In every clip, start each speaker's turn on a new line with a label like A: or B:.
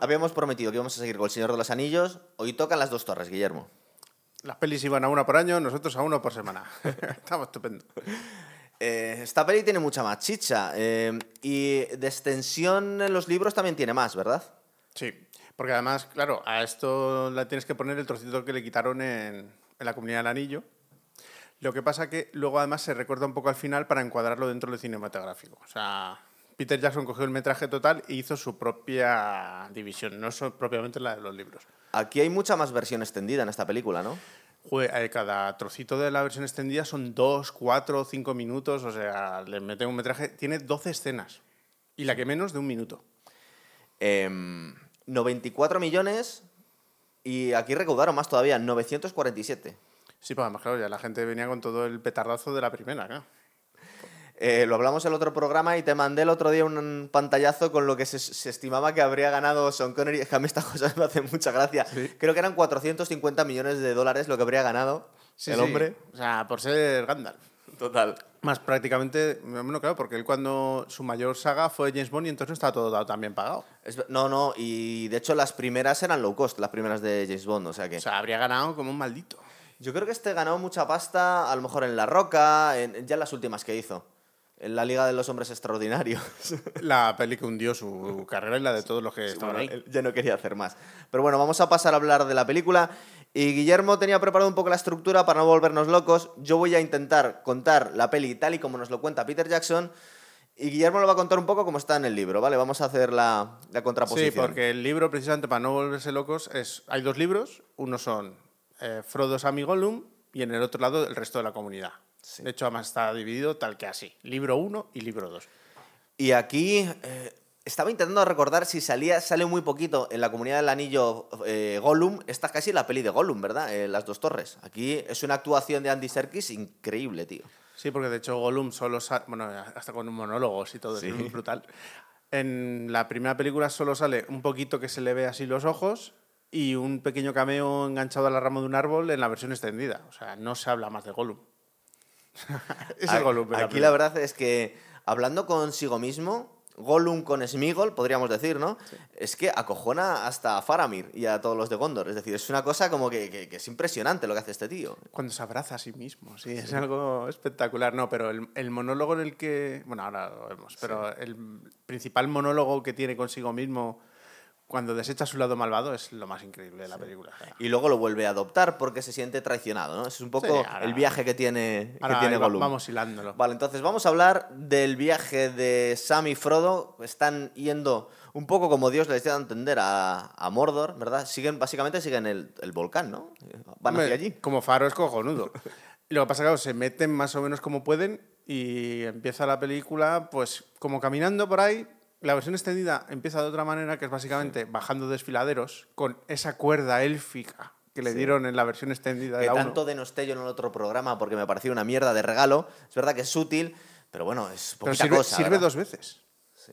A: Habíamos prometido que íbamos a seguir con El Señor de los Anillos. Hoy tocan las dos torres, Guillermo.
B: Las pelis iban a una por año, nosotros a uno por semana. Estamos estupendo.
A: Eh, esta peli tiene mucha más chicha. eh, y de extensión en los libros también tiene más, ¿verdad?
B: Sí, porque además, claro, a esto le tienes que poner el trocito que le quitaron en, en la comunidad del anillo. Lo que pasa que luego además se recuerda un poco al final para encuadrarlo dentro del cinematográfico. O sea, Peter Jackson cogió el metraje total e hizo su propia división, no so- propiamente la de los libros.
A: Aquí hay mucha más versión extendida en esta película, ¿no?
B: Eh, Cada trocito de la versión extendida son dos, cuatro, cinco minutos, o sea, le meten un metraje. Tiene 12 escenas y la que menos de un minuto.
A: Em, 94 millones y aquí recaudaron más todavía, 947.
B: Sí, pues además, claro, ya la gente venía con todo el petardazo de la primera, claro.
A: Eh, lo hablamos en el otro programa y te mandé el otro día un pantallazo con lo que se, se estimaba que habría ganado Sean Connery. Es que a mí estas cosas me hacen mucha gracia.
B: Sí.
A: Creo que eran 450 millones de dólares lo que habría ganado
B: Sí,
A: el
B: sí.
A: hombre.
B: O sea, por ser Gandalf.
A: Total.
B: Más prácticamente, bueno, claro, porque él cuando su mayor saga fue James Bond y entonces no estaba todo dado tan bien pagado.
A: Es no, no, y de hecho las primeras eran low cost, las primeras de James Bond, o sea que...
B: O sea, habría ganado como un maldito.
A: Yo creo que este ganó mucha pasta, a lo mejor en La Roca, en, ya en las últimas que hizo. En la Liga de los Hombres Extraordinarios.
B: La peli que hundió su carrera y la de todos los que estaban
A: Bueno,
B: ahí.
A: ya no quería hacer más. Pero bueno, vamos a pasar a hablar de la película. Y Guillermo tenía preparado un poco la estructura para no volvernos locos. Yo voy a intentar contar la peli tal y como nos lo cuenta Peter Jackson. Y Guillermo lo va a contar un poco como está en el libro, ¿vale? Vamos a hacer la, la
B: Sí,
A: contraposición.
B: porque el libro, precisamente para no volverse locos, es hay dos libros. Uno son eh, Frodo, Sam y Gollum y en el otro lado el resto de la comunidad. De hecho, además está dividido tal que así. Libro 1 y libro 2.
A: Y aquí eh, estaba intentando recordar si salía, sale muy poquito en la comunidad del anillo eh, Gollum. Esta es casi la peli de Gollum, ¿verdad? Eh, Las dos torres. Aquí es una actuación de Andy Serkis increíble, tío.
B: Sí, porque de hecho Gollum solo sale, bueno, hasta con monólogos y todo,
A: Sí.
B: es muy brutal. En la primera película solo sale un poquito que se le ve así los ojos y un pequeño cameo enganchado a la rama de un árbol en la versión extendida. O sea, no se habla más de Gollum. es el Gollum.
A: Aquí
B: película.
A: la verdad es que hablando consigo mismo, Gollum con Smigol, podríamos decir, ¿no? Es que acojona hasta a Faramir y a todos los de Gondor. Es decir, es una cosa como que, que- que es impresionante lo que hace este tío.
B: Cuando se abraza a sí mismo, sí, es algo espectacular. No, pero el, el monólogo en el que. Bueno, ahora lo vemos, pero el principal monólogo que tiene consigo mismo cuando desecha su lado malvado es lo más increíble de la película. O sea,
A: Y luego lo vuelve a adoptar porque se siente traicionado, ¿no? Es un poco
B: Sí, ahora-
A: el viaje que tiene, que
B: Ahora
A: tiene
B: ahí va-
A: Gollum.
B: vamos hilándolo.
A: Vale, entonces vamos a hablar del viaje de Sam y Frodo. Están yendo un poco como Dios les da a entender a, a Mordor, ¿verdad? Siguen, básicamente siguen el, el volcán, ¿no? Van hacia allí.
B: Como faro es cojonudo. Lo que pasa es que claro, se meten más o menos como pueden y empieza la película pues como caminando por ahí. La versión extendida empieza de otra manera, que es básicamente bajando desfiladeros con esa cuerda élfica que le
A: Sí.
B: dieron en la versión extendida de
A: Que
B: la uno.
A: tanto denosté yo en el otro programa porque me pareció una mierda de regalo. Es verdad que es útil, pero bueno, es
B: Pero
A: poquita
B: sirve,
A: cosa.
B: sirve
A: ¿verdad?
B: dos veces.
A: Sí.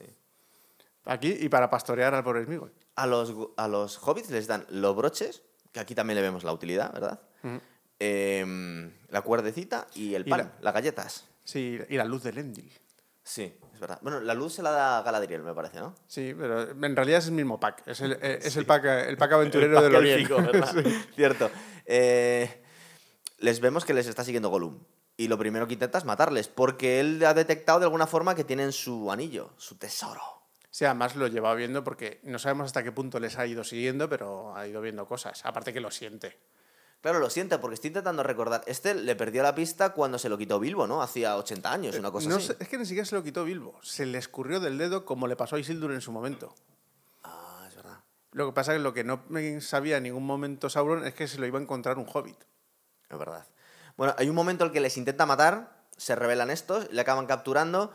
B: Aquí y para pastorear al pobre Smigol.
A: A los, a los hobbits les dan los broches, que aquí también le vemos la utilidad, ¿verdad? Em, la cuerdecita y el
B: Y
A: pan,
B: la-
A: las galletas.
B: Sí, y la luz de Lendil.
A: Sí, es verdad. Bueno, la luz se la da Galadriel, me parece, ¿no?
B: Sí, pero en realidad es el mismo pack. Es el, eh, es el pack, el pack aventurero
A: El
B: del Oriente.
A: Cierto. Eh, les vemos que les está siguiendo Gollum. Y lo primero que intenta es matarles, porque él ha detectado de alguna forma que tienen su anillo, su tesoro.
B: Sí, además lo lleva viendo porque no sabemos hasta qué punto les ha ido siguiendo, pero ha ido viendo cosas. Aparte que lo siente.
A: Claro, lo siento, porque estoy intentando recordar. Este le perdió la pista cuando se lo quitó Bilbo, ¿no? Hacía 80 años, una cosa
B: No
A: así.
B: sé, es que ni siquiera se lo quitó Bilbo. Se le escurrió del dedo como le pasó a Isildur en su momento.
A: Ah, es verdad.
B: Lo que pasa es que lo que no sabía en ningún momento Sauron es que se lo iba a encontrar un hobbit.
A: Es verdad. Bueno, hay un momento en el que les intenta matar, se revelan estos, le acaban capturando.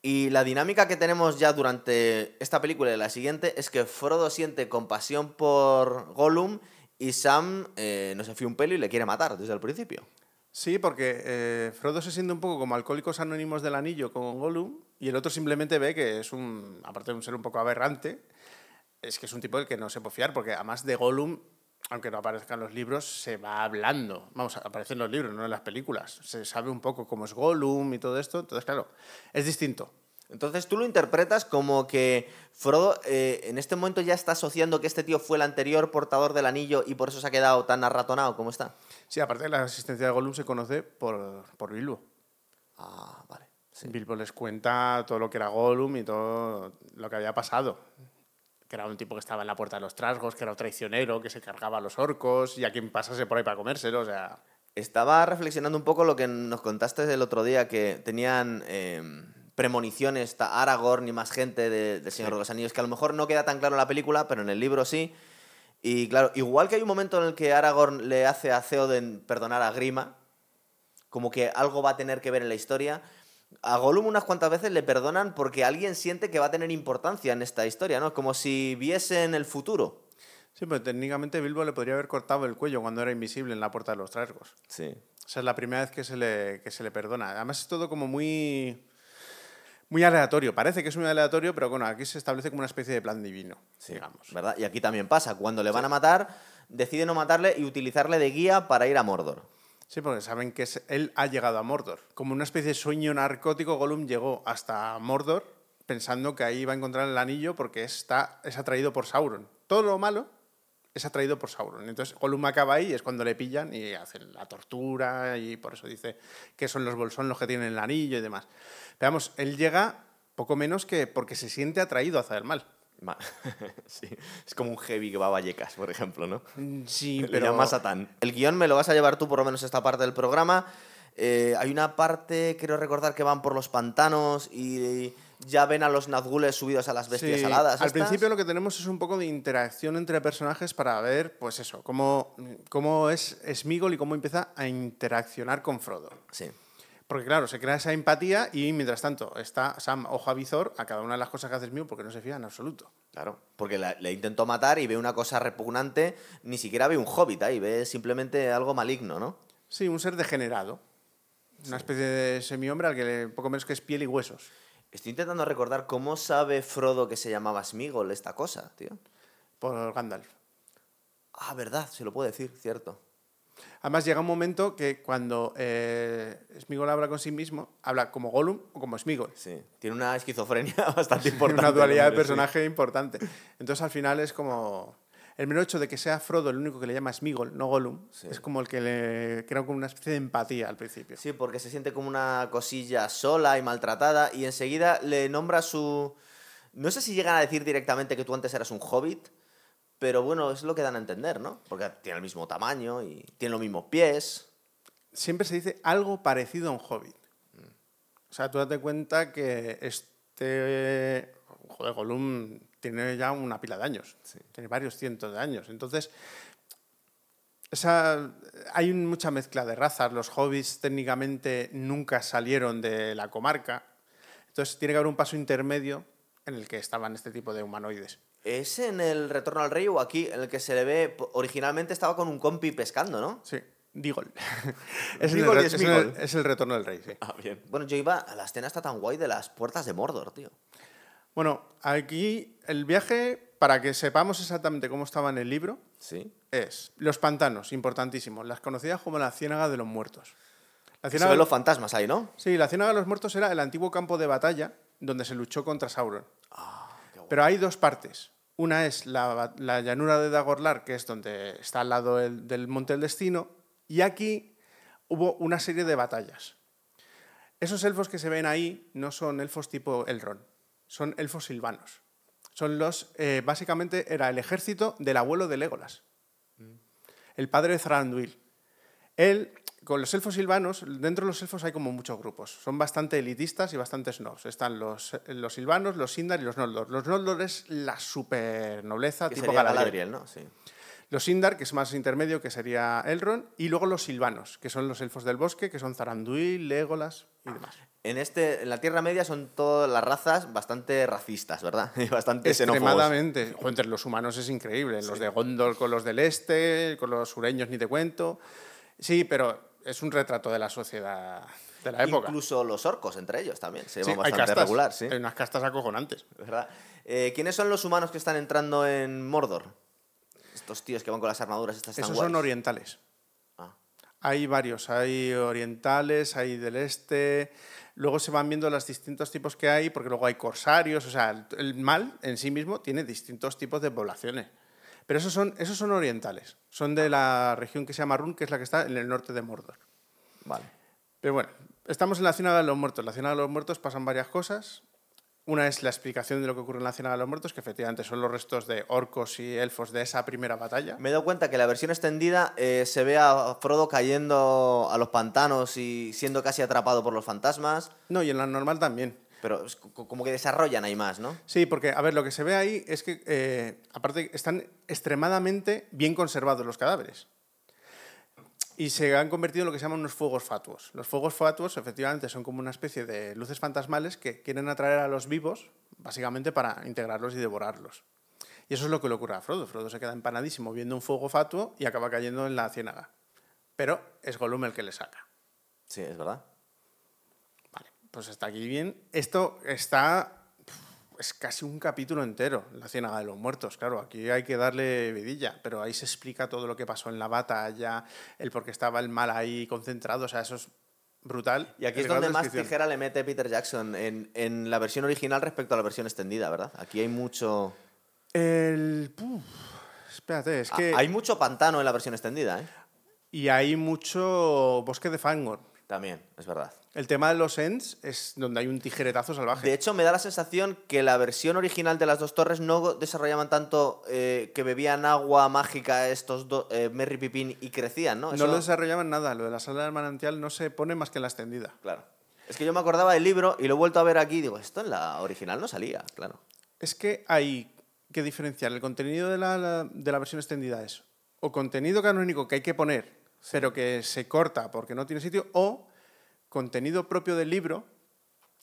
A: Y la dinámica que tenemos ya durante esta película y la siguiente es que Frodo siente compasión por Gollum y Sam eh, no se fía un pelo y le quiere matar desde el principio.
B: Sí, porque eh, Frodo se siente un poco como alcohólicos anónimos del anillo con Gollum y el otro simplemente ve que es un, aparte de un ser un poco aberrante, es que es un tipo del que no se puede fiar, porque además de Gollum, aunque no aparezca en los libros, se va hablando. Vamos, aparece en los libros, no en las películas. Se sabe un poco cómo es Gollum y todo esto, entonces claro, es distinto.
A: Entonces tú lo interpretas como que Frodo eh, en este momento ya está asociando que este tío fue el anterior portador del anillo y por eso se ha quedado tan arratonado como está.
B: Sí, aparte de la existencia de Gollum se conoce por, por Bilbo.
A: Ah, vale. sí.
B: Bilbo les cuenta todo lo que era Gollum y todo lo que había pasado. Que era un tipo que estaba en la puerta de los trasgos, que era un traicionero, que se cargaba a los orcos y a quien pasase por ahí para comérselo. O sea,
A: Estaba reflexionando un poco lo que nos contaste el otro día, que tenían eh, premoniciones ta- Aragorn y más gente de, de Señor de los Anillos, que a lo mejor no queda tan claro en la película, pero en el libro sí. Y claro, igual que hay un momento en el que Aragorn le hace a Theoden perdonar a Grima, como que algo va a tener que ver en la historia, a Gollum unas cuantas veces le perdonan porque alguien siente que va a tener importancia en esta historia, ¿no? Como si viesen el futuro.
B: sí, pero técnicamente Bilbo le podría haber cortado el cuello cuando era invisible en la puerta de los trasgos.
A: Sí.
B: O sea, es la primera vez que se le, que se le perdona. Además es todo como muy, muy aleatorio. Parece que es muy aleatorio, pero bueno, aquí se establece como una especie de plan divino, digamos.
A: ¿Verdad? Y aquí también pasa. Cuando le van a matar, decide no matarle y utilizarle de guía para ir a Mordor.
B: Sí, porque saben que es- él ha llegado a Mordor. Como una especie de sueño narcótico, Gollum llegó hasta Mordor pensando que ahí iba a encontrar el anillo porque está, es atraído por Sauron. Todo lo malo es atraído por Sauron. Entonces Gollum acaba ahí y es cuando le pillan y hacen la tortura y por eso dice que son los bolsón los que tienen el anillo y demás. Pero vamos, él llega poco menos que porque se siente atraído hacia el mal.
A: Ma- sí. Es como un heavy que va a Vallecas, por ejemplo, ¿no?
B: Sí,
A: Le
B: pero...
A: llama Satán. El guion me lo vas a llevar tú, por lo menos esta parte del programa. Eh, hay una parte, quiero recordar, que van por los pantanos y ya ven a los Nazgules subidos a las bestias
B: Sí,
A: aladas.
B: Al principio lo que tenemos es un poco de interacción entre personajes para ver, pues eso, cómo, cómo es Smigol y cómo empieza a interaccionar con Frodo.
A: Sí.
B: Porque claro, se crea esa empatía y mientras tanto está Sam ojo a visor a cada una de las cosas que hace Smigol porque no se fía en absoluto.
A: Claro, porque la- le intentó matar y ve una cosa repugnante, ni siquiera ve un hobbit ahí, ve simplemente algo maligno, ¿no?
B: Sí, un ser degenerado. Una especie de semihombre al que le- poco menos que es piel y huesos.
A: Estoy intentando recordar cómo sabe Frodo que se llamaba Smigol esta cosa, tío.
B: Por Gandalf.
A: Ah, verdad, se lo puedo decir, cierto.
B: Además llega un momento que cuando eh, Smigol habla con sí mismo, habla como Gollum o como Smigol.
A: Sí, tiene una esquizofrenia bastante importante.
B: una dualidad de
A: sí.
B: personaje importante. Entonces al final es como... El mero hecho de que sea Frodo el único que le llama Smigol, no Gollum,
A: Sí.
B: es como el que le crea como una especie de empatía al principio.
A: Sí, porque se siente como una cosilla sola y maltratada y enseguida le nombra su... No sé si llegan a decir directamente que tú antes eras un hobbit, pero bueno, es lo que dan a entender, ¿no? Porque tiene el mismo tamaño y tiene los mismos pies.
B: Siempre se dice algo parecido a un hobbit. O sea, tú date cuenta que este... Joder, Gollum tiene ya una pila de años. Tiene varios cientos de años. Entonces, esa, hay mucha mezcla de razas. Los hobbits técnicamente nunca salieron de la comarca. Entonces, tiene que haber un paso intermedio en el que estaban este tipo de humanoides.
A: ¿Es en el Retorno al Rey o aquí en el que se le ve... Originalmente estaba con un compi pescando, ¿no?
B: Sí, Digol. es, el
A: Digol y
B: re- es en el-
A: Smigol.
B: es el retorno del rey, sí.
A: Ah, bien. Bueno, yo iba a la escena está tan guay de las puertas de Mordor, tío.
B: Bueno, aquí el viaje, para que sepamos exactamente cómo estaba en el libro,
A: Sí.
B: es los pantanos, importantísimos, las conocidas como la Ciénaga de los Muertos. La
A: Se
B: Ciénaga,
A: ven los fantasmas ahí, ¿no?
B: Sí, la Ciénaga de los Muertos era el antiguo campo de batalla donde se luchó contra Sauron.
A: Ah.
B: Pero hay dos partes. Una es la, llanura de Dagorlar, que es donde está al lado el- del Monte del Destino, y aquí hubo una serie de batallas. Esos elfos que se ven ahí no son elfos tipo Elrond, son elfos silvanos. Son los, eh, básicamente era el ejército del abuelo de Legolas, el padre de Thranduil. Él, con los elfos silvanos, dentro de los elfos hay como muchos grupos. Son bastante elitistas y bastante snobs. Están los, los silvanos, los Sindar y los Noldor. Los Noldor es la super nobleza tipo
A: sería
B: Galadriel.
A: Galadriel, ¿no? Sí.
B: Los Sindar, que es más intermedio, que sería Elrond. Y luego los silvanos, que son los elfos del bosque, que son Zaranduil, Legolas y demás.
A: En, este, en la Tierra Media son todas las razas bastante racistas, ¿verdad? Y bastante xenófobos.
B: Extremadamente. Entre los humanos es increíble. Los de Gondor con los del este, con los sureños ni te cuento. Sí, pero es un retrato de la sociedad de la época.
A: Incluso los orcos entre ellos también. Se
B: Sí,
A: llaman
B: hay
A: bastante
B: castas.
A: regular, sí.
B: Hay unas castas acojonantes.
A: ¿Verdad? Eh, ¿Quiénes son los humanos que están entrando en Mordor? Estos tíos que van con las armaduras estas
B: Esos son orientales.
A: Ah,
B: Hay varios, hay orientales, hay del este. Luego se van viendo los distintos tipos que hay, porque luego hay corsarios. O sea, el mal en sí mismo tiene distintos tipos de poblaciones. Pero esos son, esos son orientales. Son de la región que se llama Run, que es la que está en el norte de Mordor.
A: Vale.
B: Pero bueno, estamos en la Ciudad de los Muertos. En la Ciudad de los Muertos pasan varias cosas. Una es la explicación de lo que ocurre en la Ciudad de los Muertos, que efectivamente son los restos de orcos y elfos de esa primera batalla.
A: Me he dado cuenta que la versión extendida eh, se ve a Frodo cayendo a los pantanos y siendo casi atrapado por los fantasmas.
B: No, y en la normal también.
A: Pero como que desarrollan ahí más, ¿no?
B: Sí, porque, a ver, lo que se ve ahí es que, eh, aparte, están extremadamente bien conservados los cadáveres. Y se han convertido en lo que se llaman unos fuegos fatuos. Los fuegos fatuos, efectivamente, son como una especie de luces fantasmales que quieren atraer a los vivos, básicamente para integrarlos y devorarlos. Y eso es lo que le ocurre a Frodo. Frodo se queda empanadísimo viendo un fuego fatuo y acaba cayendo en la ciénaga. Pero es Gollum el que le saca.
A: Sí, es verdad.
B: Vale, pues hasta aquí bien. Esto está. Es casi un capítulo entero, la Ciénaga de los Muertos. Claro, aquí hay que darle vidilla, pero ahí se explica todo lo que pasó en la batalla, el por qué estaba el mal ahí concentrado. O sea, eso es brutal.
A: Y aquí es donde más tijera le mete Peter Jackson en, en la versión original respecto a la versión extendida, ¿verdad? Aquí hay mucho...
B: El. espérate, es que.
A: Ah, Hay mucho pantano en la versión extendida, ¿eh?
B: Y hay mucho bosque de Fangor.
A: También, es verdad.
B: El tema de los Ents es donde hay un tijeretazo salvaje.
A: De hecho, me da la sensación que la versión original de las dos torres no desarrollaban tanto eh, que bebían agua mágica estos dos, eh, Merry Pippin, y crecían, ¿no?
B: no lo desarrollaban nada. Lo de la sala del manantial no se pone más que en la extendida.
A: Claro. Es que yo me acordaba del libro y lo he vuelto a ver aquí y digo, esto en la original no salía, claro.
B: Es que hay que diferenciar el contenido de la, la- de la versión extendida es o contenido canónico que hay que poner, pero que se corta porque no tiene sitio, o contenido propio del libro,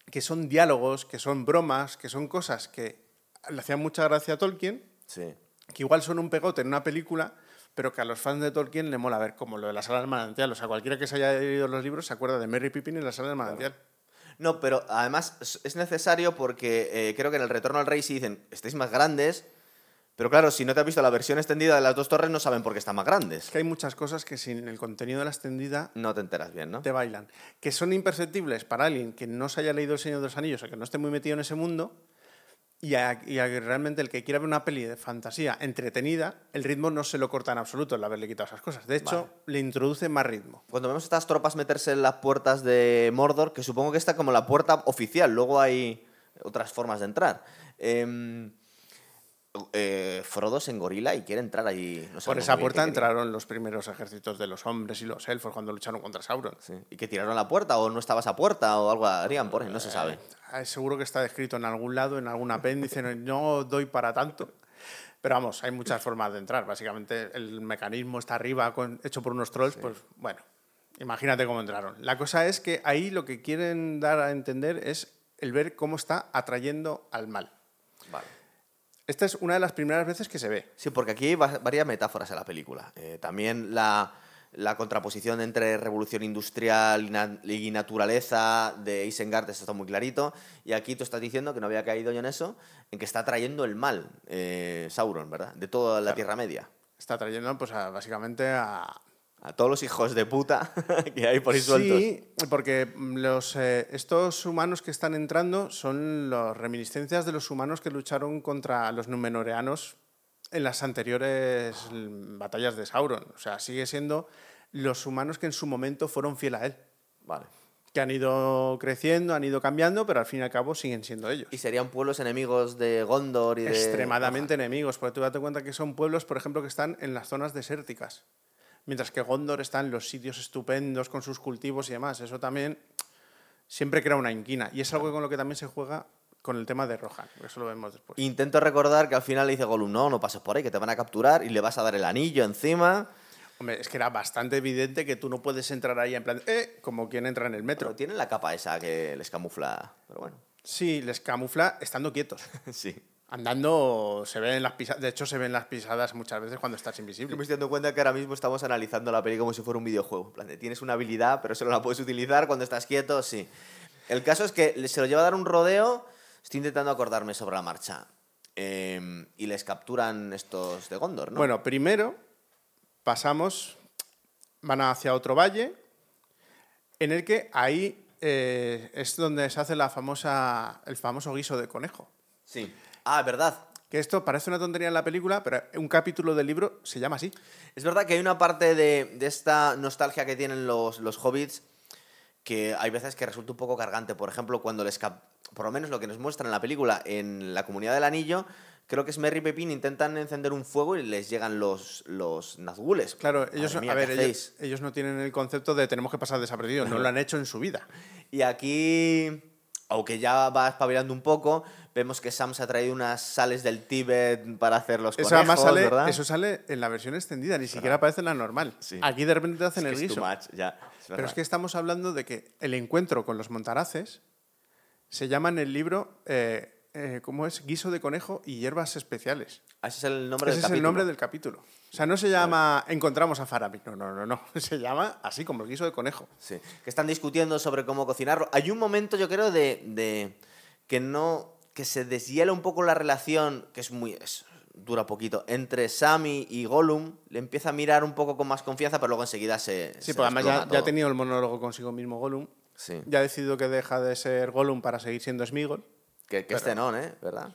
B: que son diálogos, que son bromas, que son cosas que le hacían mucha gracia a Tolkien,
A: Sí.
B: que igual son un pegote en una película, pero que a los fans de Tolkien le mola ver, como lo de la sala del manantial. O sea, cualquiera que se haya leído los libros se acuerda de Merry Pippin en la sala del manantial.
A: No, pero además es- es necesario porque eh, creo que en el Retorno al Rey sí dicen, estáis más grandes, pero claro, si no te has visto la versión extendida de las dos torres no saben por qué están más grandes.
B: Es que hay muchas cosas que sin el contenido de la extendida
A: No te enteras bien, ¿no?
B: te bailan, que son imperceptibles para alguien que no se haya leído El Señor de los Anillos o que no esté muy metido en ese mundo, y, a- y a realmente el que quiera ver una peli de fantasía entretenida, el ritmo no se lo corta en absoluto el haberle quitado esas cosas. De hecho, le introduce más ritmo.
A: Cuando vemos estas tropas meterse en las puertas de Mordor, que supongo que está como la puerta oficial, luego hay otras formas de entrar. Em, eh, Frodo se engorila y quiere entrar ahí. no
B: Por esa puerta entraron los primeros ejércitos de los hombres y los elfos cuando lucharon contra Sauron.
A: Sí. Y que tiraron la puerta, o no estaba esa puerta, o algo harían por ahí, no se sabe.
B: Ah, Seguro que está descrito en algún lado, en algún apéndice, no- doy para tanto. Pero vamos, hay muchas formas de entrar. Básicamente el mecanismo está arriba, con- hecho por unos trolls, pues bueno, imagínate cómo entraron. La cosa es que ahí lo que quieren dar a entender es el ver cómo está atrayendo al mal. Esta es una de las primeras veces que se ve.
A: Sí, porque aquí hay va- varias metáforas en la película. Eh, también la, la contraposición entre revolución industrial y, na- y naturaleza de Isengard, está muy clarito. Y aquí tú estás diciendo que no había caído yo en eso, en que está trayendo el mal, eh, Sauron, ¿verdad? De toda la Tierra Media.
B: Está atrayendo, pues, a- básicamente a,
A: A todos los hijos de puta que hay por ahí sueltos.
B: Sí, porque los, eh, estos humanos que están entrando son las reminiscencias de los humanos que lucharon contra los numenoreanos en las anteriores mm, batallas de Sauron. O sea, sigue siendo los humanos que en su momento fueron fiel a él.
A: Vale.
B: Que han ido creciendo, han ido cambiando, pero al fin y al cabo siguen siendo ellos.
A: Y serían pueblos enemigos de Gondor y de...
B: Extremadamente enemigos, porque tú date cuenta que son pueblos, por ejemplo, que están en las zonas desérticas. Mientras que Gondor está en los sitios estupendos con sus cultivos y demás. Eso también siempre crea una inquina. Y es algo con lo que también se juega con el tema de Rohan. Eso lo vemos después.
A: Intento recordar que al final le dice Gollum, no, no pases por ahí, que te van a capturar y le vas a dar el anillo encima.
B: Hombre, es que era bastante evidente que tú no puedes entrar ahí en plan, eh, como quien entra en el metro.
A: Pero tienen la capa esa que les camufla. Pero bueno,
B: Sí, les camufla estando quietos.
A: sí.
B: Andando se ven las pisadas, de hecho se ven las pisadas muchas veces cuando estás invisible.
A: me estoy dando cuenta que ahora mismo estamos analizando la peli como si fuera un videojuego. En plan de, tienes una habilidad, pero solo la puedes utilizar cuando estás quieto, sí. El caso es que se lo lleva a dar un rodeo. Estoy intentando acordarme sobre la marcha. Eh, y les capturan estos de Gondor, ¿no?
B: Bueno, primero pasamos. van hacia otro valle, en el que ahí eh, es donde se hace la famosa, el famoso guiso de conejo.
A: Sí. Ah, verdad.
B: Que esto parece una tontería en la película, pero un capítulo del libro se llama así.
A: Es verdad que hay una parte de, de esta nostalgia que tienen los, los hobbits que hay veces que resulta un poco cargante. Por ejemplo, cuando les... cap- Por lo menos lo que nos muestran en la película, en la comunidad del anillo, creo que es Merry y Pepín intentan encender un fuego y les llegan los, los nazgules.
B: Claro, ellos,
A: mía,
B: a
A: ¿qué
B: ver, ellos no tienen el concepto de tenemos que pasar desapercibidos, no lo han hecho en su vida.
A: Y aquí, aunque ya va espabilando un poco, vemos que Sam se ha traído unas sales del Tíbet para hacer los
B: Eso
A: conejos,
B: sale,
A: ¿verdad?
B: eso sale en la versión extendida, ni siquiera aparece en la normal.
A: Sí.
B: Aquí de repente te hacen el guiso.
A: much, ya, es
B: Pero es que estamos hablando de que el encuentro con los montaraces se llama en el libro, eh, eh, ¿cómo es? Guiso de conejo y hierbas especiales.
A: Ah, Ese es el nombre
B: Ese
A: del
B: es el nombre del capítulo. O sea, no se llama Encontramos a Faramir. No, no, no, no. Se llama así como el guiso de conejo.
A: Sí, que están discutiendo sobre cómo cocinarlo. Hay un momento, yo creo, de, de que no. que se deshiela un poco la relación, que es muy. es- dura poquito, entre Sammy y Gollum. Le empieza a mirar un poco con más confianza, pero luego enseguida se.
B: Sí,
A: se
B: pues además ya, ya ha tenido el monólogo consigo mismo Gollum.
A: Sí.
B: Ya ha decidido que deja de ser Gollum para seguir siendo Smigol.
A: Que, que este no, ¿eh? ¿Verdad?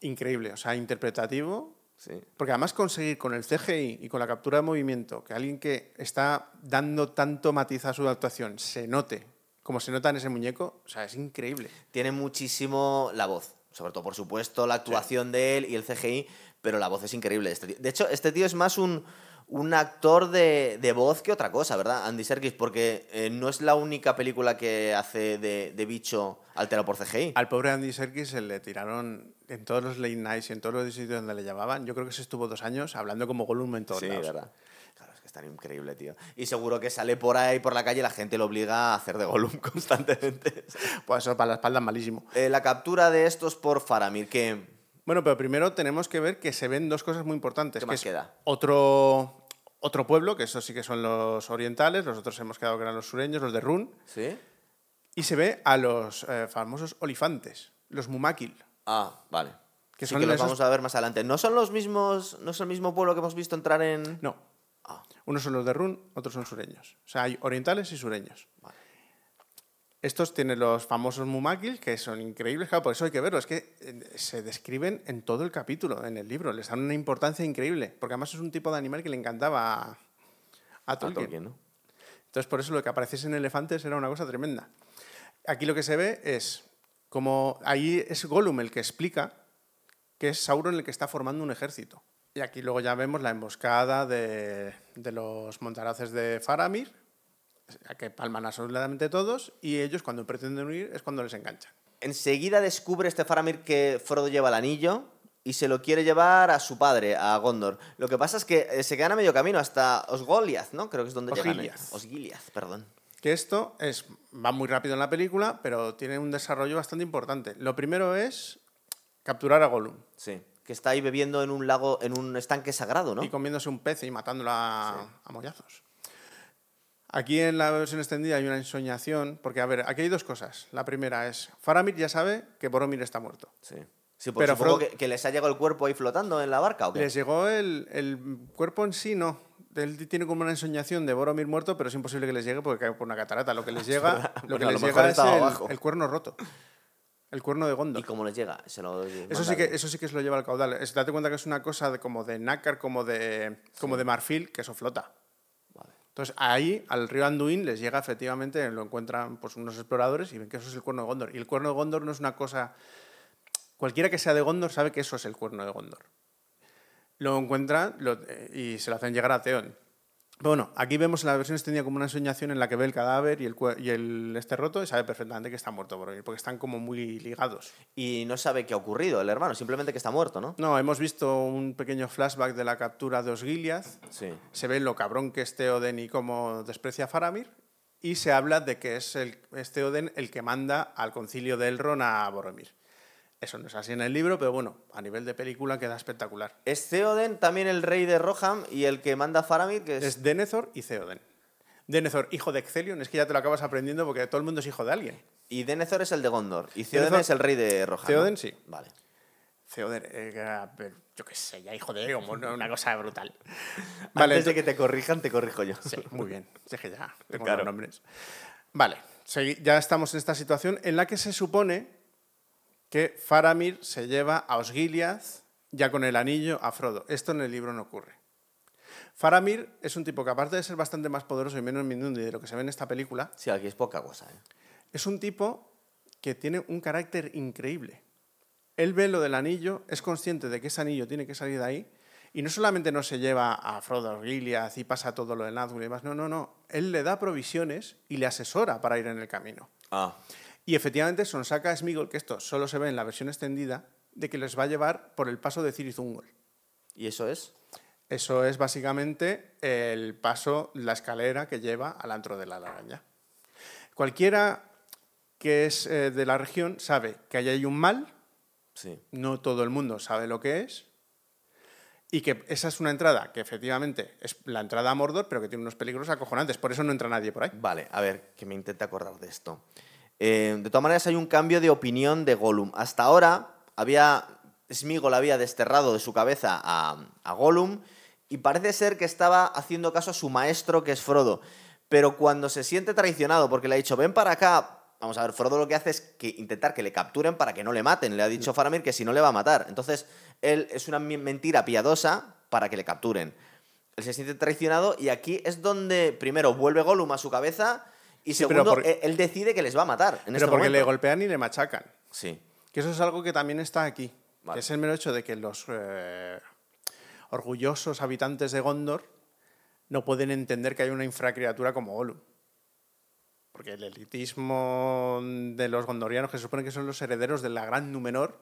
B: Increíble, o sea, interpretativo.
A: Sí.
B: Porque además conseguir con el CGI y con la captura de movimiento que alguien que está dando tanto matiz a su actuación se note como se nota en ese muñeco, o sea, es increíble.
A: Tiene muchísimo la voz. Sobre todo, por supuesto, la actuación de él y el CGI, pero la voz es increíble. Este De hecho, este tío es más un, un actor de, de voz que otra cosa, ¿verdad? Andy Serkis, porque eh, no es la única película que hace de, de bicho alterado por CGI.
B: Al pobre Andy Serkis se le tiraron en todos los late nights y en todos los sitios donde le llamaban. Yo creo que se estuvo dos años hablando como Gollum en todos
A: Sí,
B: lados.
A: ¿verdad? Claro, es que es tan increíble, tío. Y seguro que sale por ahí, por la calle, y la gente lo obliga a hacer de Gollum constantemente.
B: Pues eso para la espalda es malísimo.
A: Eh, la captura de estos por Faramir, que...
B: Bueno, pero primero tenemos que ver que se ven dos cosas muy importantes.
A: ¿Qué
B: que
A: más
B: es
A: queda?
B: Otro, otro pueblo, que esos sí que son los orientales, los otros hemos quedado que eran los sureños, los de Run.
A: ¿Sí?
B: Y se ve a los eh, famosos olifantes, los Mumakil.
A: Ah, vale.
B: Que
A: Que sí
B: son
A: que los
B: esos-
A: vamos a ver más adelante. ¿No son los mismos, no es el mismo pueblo que hemos visto entrar en...?
B: No,
A: Ah,
B: unos son los de Run, otros son sureños. O sea, hay orientales y sureños.
A: vale.
B: Estos tienen los famosos Mumakil, que son increíbles, claro, por eso hay que verlo. Es que eh, se describen en todo el capítulo, en el libro. Les dan una importancia increíble, porque además es un tipo de animal que le encantaba a, a
A: A
B: Tolkien.
A: Tolkien, ¿no?
B: Entonces, por eso lo que apareciesen elefantes era una cosa tremenda. Aquí lo que se ve es como ahí es Gollum el que explica que es Sauron el que está formando un ejército. Y aquí luego ya vemos la emboscada de, de los montaraces de Faramir, que palman absolutamente todos, y ellos cuando pretenden huir es cuando les enganchan.
A: Enseguida descubre este Faramir que Frodo lleva el anillo y se lo quiere llevar a su padre, a Gondor. Lo que pasa es que eh, se quedan a medio camino hasta Osgoliath, ¿no? Creo que es donde llegan. ¿eh?
B: Osgiliath.
A: Osgiliath, perdón.
B: Que esto es, va muy rápido en la película, pero tiene un desarrollo bastante importante. Lo primero es capturar a Gollum.
A: Sí. Que está ahí bebiendo en un lago, en un estanque sagrado, ¿no?
B: y comiéndose un pez y matándolo a, a mollazos. Aquí en la versión extendida hay una ensoñación, porque a ver, aquí hay dos cosas. La primera es, Faramir ya sabe que Boromir está muerto.
A: Sí. Sí, pues
B: Pero
A: supongo
B: Frodo-
A: que, que les ha llegado el cuerpo ahí flotando en la barca, ¿o qué?
B: Les llegó el, el cuerpo en sí, no. Él tiene como una ensoñación de Boromir muerto, pero es imposible que les llegue porque cae por una catarata. Lo que les llega, lo que
A: Bueno,
B: les llega es el, cuerno roto. El cuerno de Gondor.
A: ¿Y cómo les llega? Se lo
B: Eso sí, que, eso sí que se lo lleva al caudal. Es, date cuenta que es una cosa de, como de nácar, como de, como de marfil, que eso flota. Entonces ahí, al río Anduin, les llega efectivamente, lo encuentran pues, unos exploradores y ven que eso es el cuerno de Gondor. Y el cuerno de Gondor no es una cosa... Cualquiera que sea de Gondor sabe que eso es el cuerno de Gondor. Lo encuentran eh, y se lo hacen llegar a Theon. Bueno, aquí vemos en la versión extendida como una ensoñación en la que ve el cadáver y el, y el este roto y sabe perfectamente que está muerto Boromir, porque están como muy ligados.
A: Y no sabe qué ha ocurrido el hermano, simplemente que está muerto, ¿no?
B: No, hemos visto un pequeño flashback de la captura de Osgiliath,
A: Sí.
B: se ve lo cabrón que es Theoden y cómo desprecia a Faramir, y se habla de que es, el, es Theoden el que manda al concilio de Elrond a Boromir. Eso no es así en el libro, pero bueno, a nivel de película queda espectacular.
A: Es Theoden también el rey de Roham y el que manda Faramir, que es...
B: Es Denethor y Theoden. Denethor, hijo de Excelion, es que ya te lo acabas aprendiendo porque todo el mundo es hijo de alguien.
A: Y Denethor es el de Gondor. Y Theoden
B: Denethor-
A: es el rey de Rohan. ¿no?
B: Theoden, sí.
A: Vale.
B: Theoden pero, yo qué sé, ya hijo de ¿no? una cosa brutal.
A: Antes de que te corrijan, te corrijo yo.
B: Sí, muy bien. Es que ya tengo
A: Claro.
B: los nombres. Vale, ya estamos en esta situación en la que se supone que Faramir se lleva a Osgiliath ya con el anillo a Frodo. Esto en el libro no ocurre. Faramir es un tipo que aparte de ser bastante más poderoso y menos mindundi de lo que se ve en esta película,
A: Sí, aquí es poca cosa, ¿eh?
B: es un tipo que tiene un carácter increíble. Él ve lo del anillo, es consciente de que ese anillo tiene que salir de ahí, y no solamente no se lleva a Frodo a Gilead y pasa todo lo de Nazgûl y demás, no, no, no. Él le da provisiones y le asesora para ir en el camino.
A: Ah,
B: Y efectivamente Sonsaca Smigol, que esto solo se ve en la versión extendida, de que les va a llevar por el paso de Cirith Ungol.
A: ¿y eso es?
B: Eso es básicamente el paso, la escalera que lleva al antro de la araña. Cualquiera que es eh, de la región sabe que ahí hay un mal,
A: Sí.
B: no todo el mundo sabe lo que es, y que esa es una entrada que efectivamente es la entrada a Mordor, pero que tiene unos peligros acojonantes, por eso no entra nadie por ahí.
A: Vale, a ver, que me intente acordar de esto. Eh, de todas maneras, hay un cambio de opinión de Gollum. Hasta ahora había. Smigol había desterrado de su cabeza a, a Gollum y parece ser que estaba haciendo caso a su maestro, que es Frodo. Pero cuando se siente traicionado porque le ha dicho, ven para acá. Vamos a ver, Frodo lo que hace es que intentar que le capturen para que no le maten. Le ha dicho Faramir que si no le va a matar. Entonces, él es una mentira piadosa para que le capturen. Él se siente traicionado y aquí es donde primero vuelve Gollum a su cabeza y
B: Sí,
A: segundo
B: por-
A: él, él decide que les va a matar. En
B: Pero
A: este
B: porque le golpean y le machacan.
A: Sí.
B: Que eso es algo que también está aquí.
A: Vale.
B: Que es el mero hecho de que los eh, orgullosos habitantes de Gondor no pueden entender que hay una infracriatura como Gollum. Porque el elitismo de los gondorianos, que se supone que son los herederos de la gran Númenor,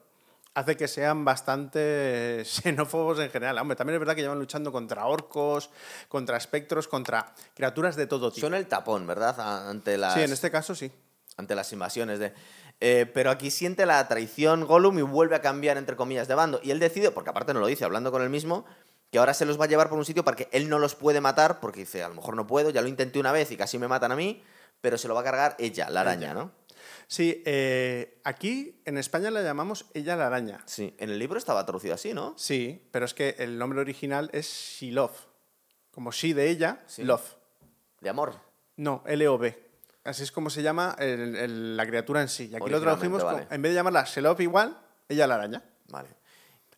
B: hace que sean bastante xenófobos en general. Hombre, también es verdad que llevan luchando contra orcos, contra espectros, contra criaturas de todo tipo.
A: Son el tapón, ¿verdad? Ante las,
B: Sí, en este caso sí.
A: ante las invasiones de... Eh, pero aquí siente la traición Gollum y vuelve a cambiar, entre comillas, de bando. Y él decide, porque aparte no lo dice, hablando con él mismo, que ahora se los va a llevar por un sitio porque él no los puede matar, porque dice, a lo mejor no puedo, ya lo intenté una vez y casi me matan a mí, pero se lo va a cargar ella, la araña, ¿no?
B: Sí, eh, aquí en España la llamamos ella la araña.
A: Sí, en el libro estaba traducido así, ¿no?
B: Sí, pero es que el nombre original es Shilov. Como she de ella,
A: Sí.
B: love.
A: De amor.
B: No, L-O-V. Así es como se llama el- el- la criatura en sí. Y aquí lo tradujimos, como- en vez de llamarla Shelov igual, ella la araña.
A: Vale.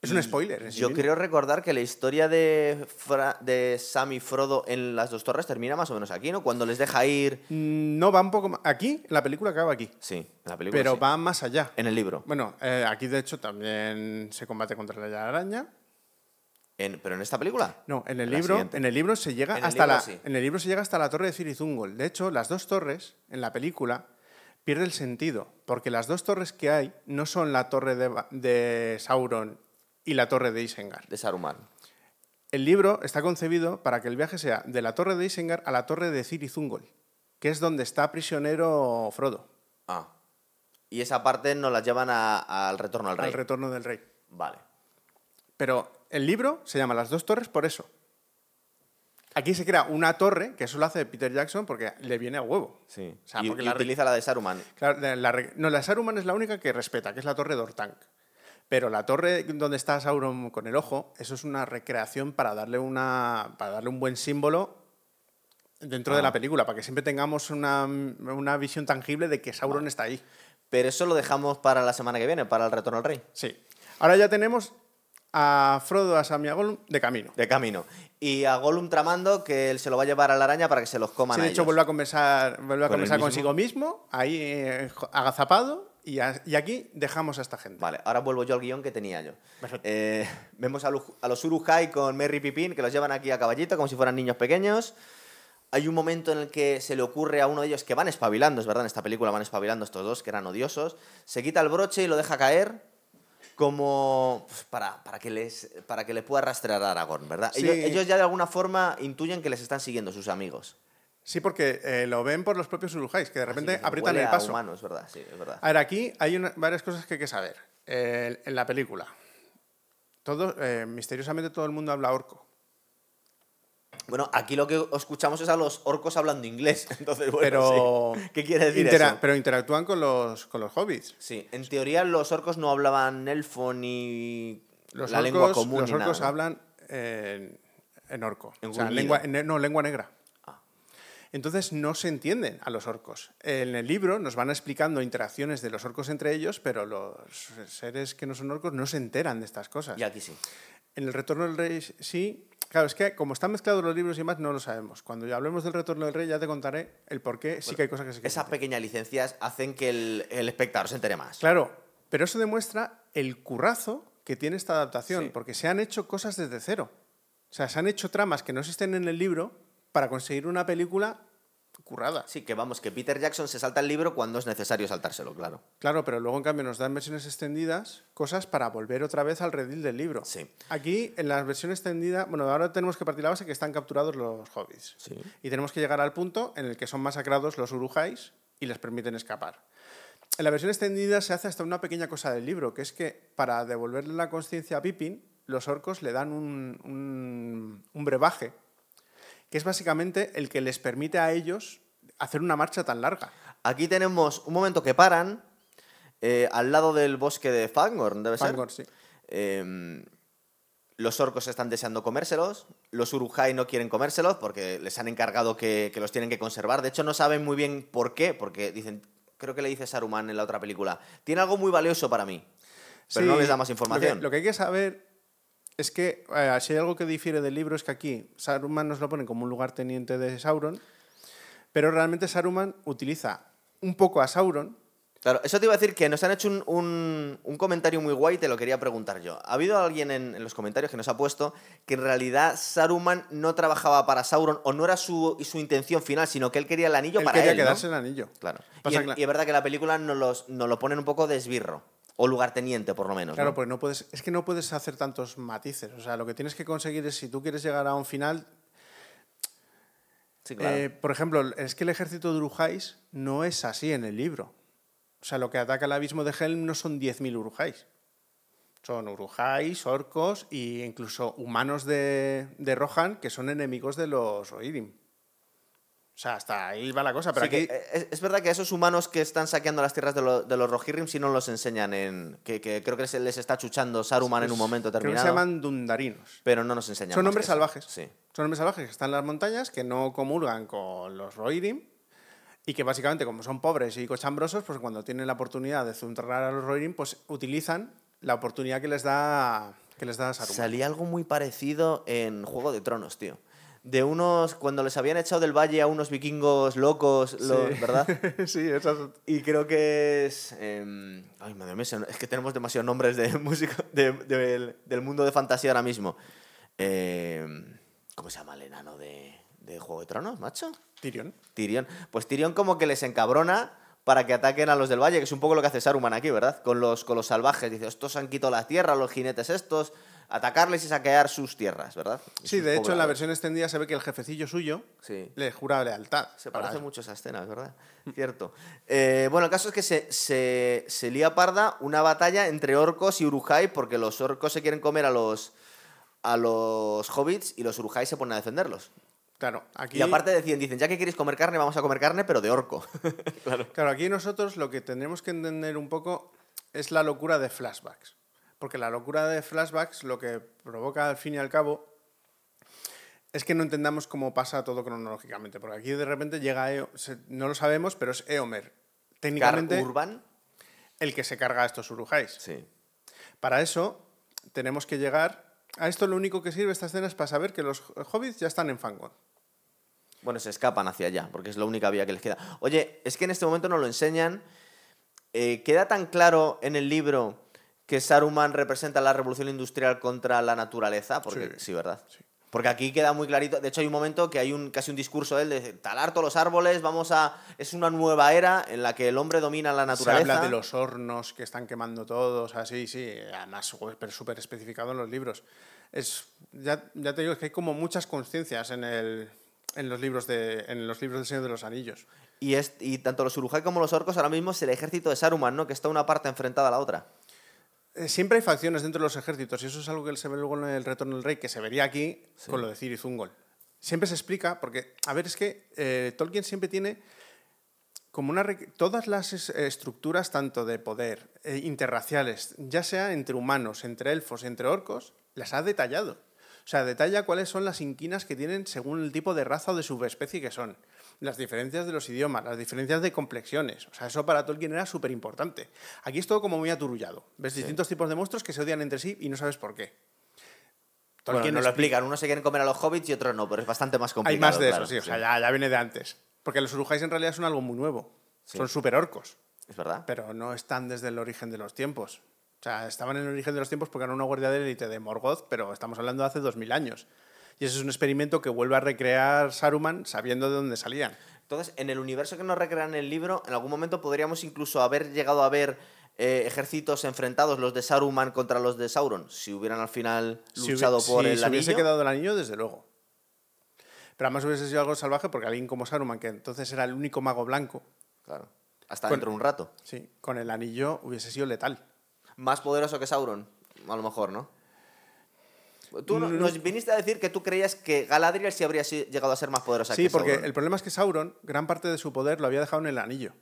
B: Es un
A: Y
B: spoiler. sí
A: Yo creo recordar que la historia de, Fra- de Sam y Frodo en las dos torres termina más o menos aquí, ¿no? Cuando les deja ir.
B: Mm, No, va un poco más. Aquí, la película acaba aquí.
A: Sí, en la película.
B: Pero
A: sí.
B: va más allá.
A: En el libro.
B: Bueno, eh, aquí de hecho también se combate contra la araña.
A: En- pero en esta película.
B: No, en el
A: La
B: libro,
A: siguiente.
B: en el libro se llega hasta
A: libro
B: la,
A: sí.
B: en el libro se llega hasta la torre de Cirizungol. De hecho, las dos torres en la película pierde el sentido, porque las dos torres que hay no son la torre de Sauron y la torre de Isengard.
A: De Saruman.
B: El libro está concebido para que el viaje sea de la torre de Isengard a la torre de Cirizungol, que es donde está prisionero Frodo,
A: Ah. Y esa parte nos la llevan a- al retorno al rey.
B: al retorno del rey.
A: vale.
B: Pero el libro se llama Las dos torres por eso. Aquí se crea una torre, que eso lo hace Peter Jackson porque le viene a huevo.
A: Sí.
B: O sea,
A: y
B: porque
A: y
B: la re-
A: utiliza la de Saruman.
B: Claro, la- la re- no, la Saruman es la única que respeta, que es la torre de Ortank. Pero la torre donde está Sauron con el ojo, eso es una recreación para darle, una, para darle un buen símbolo dentro de
A: Ah.
B: la película, para que siempre tengamos una, una visión tangible de que Sauron está ahí.
A: Pero eso lo dejamos para la semana que viene, para el retorno al rey.
B: Sí. Ahora ya tenemos a Frodo, a Sam y a Gollum de camino.
A: De camino. Y a Gollum tramando que él se lo va a llevar a la araña para que se los coman
B: Sí,
A: a
B: de hecho,
A: ellos.
B: vuelve a conversar, vuelve a
A: ¿Con él
B: conversar
A: mismo?
B: consigo mismo, ahí eh, agazapado, y, a- y aquí dejamos a esta gente.
A: Vale, ahora vuelvo yo al guion que tenía yo. Eh, vemos a, los- a los Urujai con Merry Pipín que los llevan aquí a caballito como si fueran niños pequeños. Hay un momento en el que se le ocurre a uno de ellos que van espabilando, es verdad, en esta película van espabilando estos dos que eran odiosos. Se quita el broche y lo deja caer como pues, para, para, que les, para que le pueda rastrear a Aragorn, ¿verdad?
B: Sí.
A: Ellos, ellos ya de alguna forma intuyen que les están siguiendo sus amigos.
B: Sí, porque eh, lo ven por los propios Urujais, que de repente
A: Así que
B: aprietan el
A: a
B: paso.
A: humano, es verdad, sí, es verdad.
B: A ver, aquí hay una- varias cosas que hay que saber. Eh, en la película, todo, eh, misteriosamente todo el mundo habla orco.
A: Bueno, aquí lo que escuchamos es a los orcos hablando inglés. Entonces, bueno,
B: Pero,
A: sí. ¿qué quiere decir
B: intera-
A: eso?
B: pero interactúan con los, con los hobbits.
A: Sí, en teoría los orcos no hablaban elfo ni
B: Los
A: la
B: orcos,
A: lengua común
B: los
A: ni nada,
B: orcos hablan en, en orco.
A: En
B: o sea, lengua, en- no, lengua negra. Entonces no se entienden a los orcos. En el libro nos van explicando interacciones de los orcos entre ellos, pero los seres que no son orcos no se enteran de estas cosas.
A: Y aquí sí.
B: En el Retorno del Rey sí. Claro, es que como están mezclados los libros y más, no lo sabemos. Cuando ya hablemos del Retorno del Rey ya te contaré el por qué sí que hay cosas que se
A: Esas pequeñas licencias hacen que el, el espectador se entere más.
B: Claro, pero eso demuestra el currazo que tiene esta adaptación,
A: Sí.
B: porque se han hecho cosas desde cero. O sea, se han hecho tramas que no existen en el libro para conseguir una película currada.
A: Sí, que vamos, que Peter Jackson se salta el libro cuando es necesario saltárselo, claro.
B: Claro, pero luego en cambio nos dan versiones extendidas cosas para volver otra vez al redil del libro.
A: Sí.
B: Aquí, en la versión extendida, bueno, ahora tenemos que partir la base que están capturados los hobbits.
A: Sí.
B: Y tenemos que llegar al punto en el que son masacrados los urujáis y les permiten escapar. En la versión extendida se hace hasta una pequeña cosa del libro, que es que para devolverle la conciencia a Pippin, los orcos le dan un, un- un brebaje, que es básicamente el que les permite a ellos hacer una marcha tan larga.
A: Aquí tenemos un momento que paran eh, al lado del bosque de Fangorn, debe ser.
B: Sí.
A: Eh, los orcos están deseando comérselos, los Urujai no quieren comérselos porque les han encargado que, que los tienen que conservar. De hecho, no saben muy bien por qué, porque dicen, creo que le dice Saruman en la otra película, tiene algo muy valioso para mí, pero no les da más
B: lo que-
A: información.
B: Lo que, hay que saber es que, eh, si hay algo que difiere del libro, es que aquí Saruman nos lo pone como un lugarteniente de Sauron, pero realmente Saruman utiliza un poco a Sauron.
A: Claro, eso te iba a decir que nos han hecho un, un- un comentario muy guay, te lo quería preguntar yo. ¿Ha habido alguien en, en los comentarios que nos ha puesto que en realidad Saruman no trabajaba para Sauron o no era su, su intención final, sino que él quería el anillo
B: Él
A: para
B: quería
A: él? ¿no?
B: quedarse el anillo.
A: Claro. En- y es verdad que la película nos, los, nos lo ponen un poco de esbirro. O lugarteniente, por lo menos.
B: Claro,
A: ¿no?
B: pues no puedes, es que no puedes hacer tantos matices. O sea, lo que tienes que conseguir es, si tú quieres llegar a un final,
A: Sí, claro.
B: Eh, por ejemplo, es que el ejército de Urujáis no es así en el libro. O sea, lo que ataca el abismo de Helm no son 10.000 Urujáis. Son Urujáis, orcos e incluso humanos de, de Rohan que son enemigos de los Rohirrim. O sea, hasta ahí va la cosa. Pero
A: Sí,
B: aquí,
A: eh, es, es verdad que esos humanos que están saqueando las tierras de, lo- de los Rohirrim sí no los enseñan en... Que, que creo que se les está chuchando Saruman en un momento
B: creo que
A: determinado.
B: se llaman Dundarinos.
A: Pero no nos enseñan
B: Son hombres salvajes.
A: Sí.
B: Son hombres salvajes que están en las montañas, que no comulgan con los Rohirrim y que básicamente, como son pobres y cochambrosos, pues cuando tienen la oportunidad de zuntarrar a los Rohirrim, pues utilizan la oportunidad que les da, que les da Saruman.
A: Salía algo muy parecido en Juego de Tronos, tío. De unos, cuando les habían echado del valle a unos vikingos locos, lo-
B: Sí.
A: ¿verdad?
B: sí, esas...
A: Y creo que es. em, ay, madre mía, es que tenemos demasiados nombres de músico de- del, del mundo de fantasía ahora mismo. Em, ¿Cómo se llama el enano de, de Juego de Tronos, macho?
B: Tyrion.
A: Tyrion. Pues Tyrion como que les encabrona para que ataquen a los del valle, que es un poco lo que hace Saruman aquí, ¿verdad? Con los, con los salvajes. Dice, estos han quitado las tierras, los jinetes estos, atacarles y saquear sus tierras, ¿verdad? Y
B: Sí, de hecho, en la versión extendida se ve que el jefecillo suyo
A: Sí.
B: le jura lealtad.
A: Se parece mucho a esa escena, es verdad. Cierto. Eh, bueno, el caso es que se, se, se lía parda una batalla entre orcos y urujai porque los orcos se quieren comer a los, a los hobbits y los urujai se ponen a defenderlos.
B: Claro, aquí...
A: Y aparte deciden, dicen, ya que queréis comer carne, vamos a comer carne, pero de orco. claro.
B: Claro, aquí nosotros lo que tendremos que entender un poco es la locura de flashbacks. Porque la locura de flashbacks lo que provoca al fin y al cabo es que no entendamos cómo pasa todo cronológicamente. Porque aquí de repente llega Eo, no lo sabemos, pero es Eomer.
A: Car
B: Técnicamente
A: Urban.
B: el que se carga a estos urujáis.
A: Sí.
B: Para eso tenemos que llegar... A esto lo único que sirve esta escena es para saber que los hobbits ya están en Fangorn.
A: Bueno, se escapan hacia allá, porque es la única vía que les queda. Oye, es que en este momento nos lo enseñan. Eh, ¿Queda tan claro en el libro que Saruman representa la revolución industrial contra la naturaleza? Porque, sí.
B: Sí.
A: ¿verdad?
B: Sí.
A: Porque aquí queda muy clarito. De hecho, hay un momento que hay un, casi un discurso de él de talar todos los árboles, vamos a. Es una nueva era en la que el hombre domina la
B: Se
A: naturaleza.
B: habla de los hornos que están quemando todos, así, sí, además súper súper especificado en los libros. Es, ya, ya te digo, es que hay como muchas conciencias en, el, en, los libros de, en los libros del Señor de los Anillos.
A: Y, es, y tanto los Urujai como los orcos ahora mismo es el ejército de Saruman, ¿no? Que está una parte enfrentada a la otra.
B: Eh, Siempre hay facciones dentro de los ejércitos y eso es algo que se ve luego en el Retorno del Rey, que se vería aquí con lo de Ciri Zungol. siempre se explica, porque, a ver, es que eh, Tolkien siempre tiene como una... Todas las es- estructuras, tanto de poder, eh, interraciales, ya sea entre humanos, entre elfos, entre orcos, las ha detallado. O sea, detalla cuáles son las inquinas que tienen según el tipo de raza o de subespecie que son. Las diferencias de los idiomas, las diferencias de complexiones. O sea, eso para Tolkien era súper importante. Aquí es todo como muy aturullado. Ves distintos tipos de monstruos que se odian entre sí y no sabes por qué.
A: Bueno,
B: Tolkien
A: nos lo
B: explica-
A: explican. Unos se quieren comer a los hobbits y otros no, pero es bastante más
B: Hay
A: complicado.
B: más de
A: claro,
B: eso, sí. O sea, ya, ya viene de antes. Porque los Urujais en realidad son algo muy nuevo.
A: Sí.
B: Son super orcos,
A: Es verdad.
B: pero no están desde el origen de los tiempos. O sea, estaban en el origen de los tiempos porque eran una guardia de élite de Morgoth, pero estamos hablando de hace 2000 años. Y ese es un experimento que vuelve a recrear Saruman sabiendo de dónde salían.
A: Entonces, en el universo que nos recrean en el libro, en algún momento podríamos incluso haber llegado a ver eh, ejércitos enfrentados, los de Saruman contra los de Sauron, si hubieran al final
B: Si
A: luchado por
B: si
A: el
B: se hubiese
A: anillo.
B: quedado el anillo, desde luego. Pero además hubiese sido algo salvaje porque alguien como Saruman, que entonces era el único mago blanco,
A: Claro. Hasta
B: Con-
A: dentro de un rato.
B: sí, con el anillo hubiese sido letal.
A: Más poderoso que Sauron, a lo mejor, ¿no? Tú no-
B: Mm.
A: nos viniste a decir que tú creías que Galadriel sí habría llegado a ser más poderosa
B: Sí,
A: que
B: porque
A: Sauron.
B: el problema es que Sauron, gran parte de su poder lo había dejado en el anillo.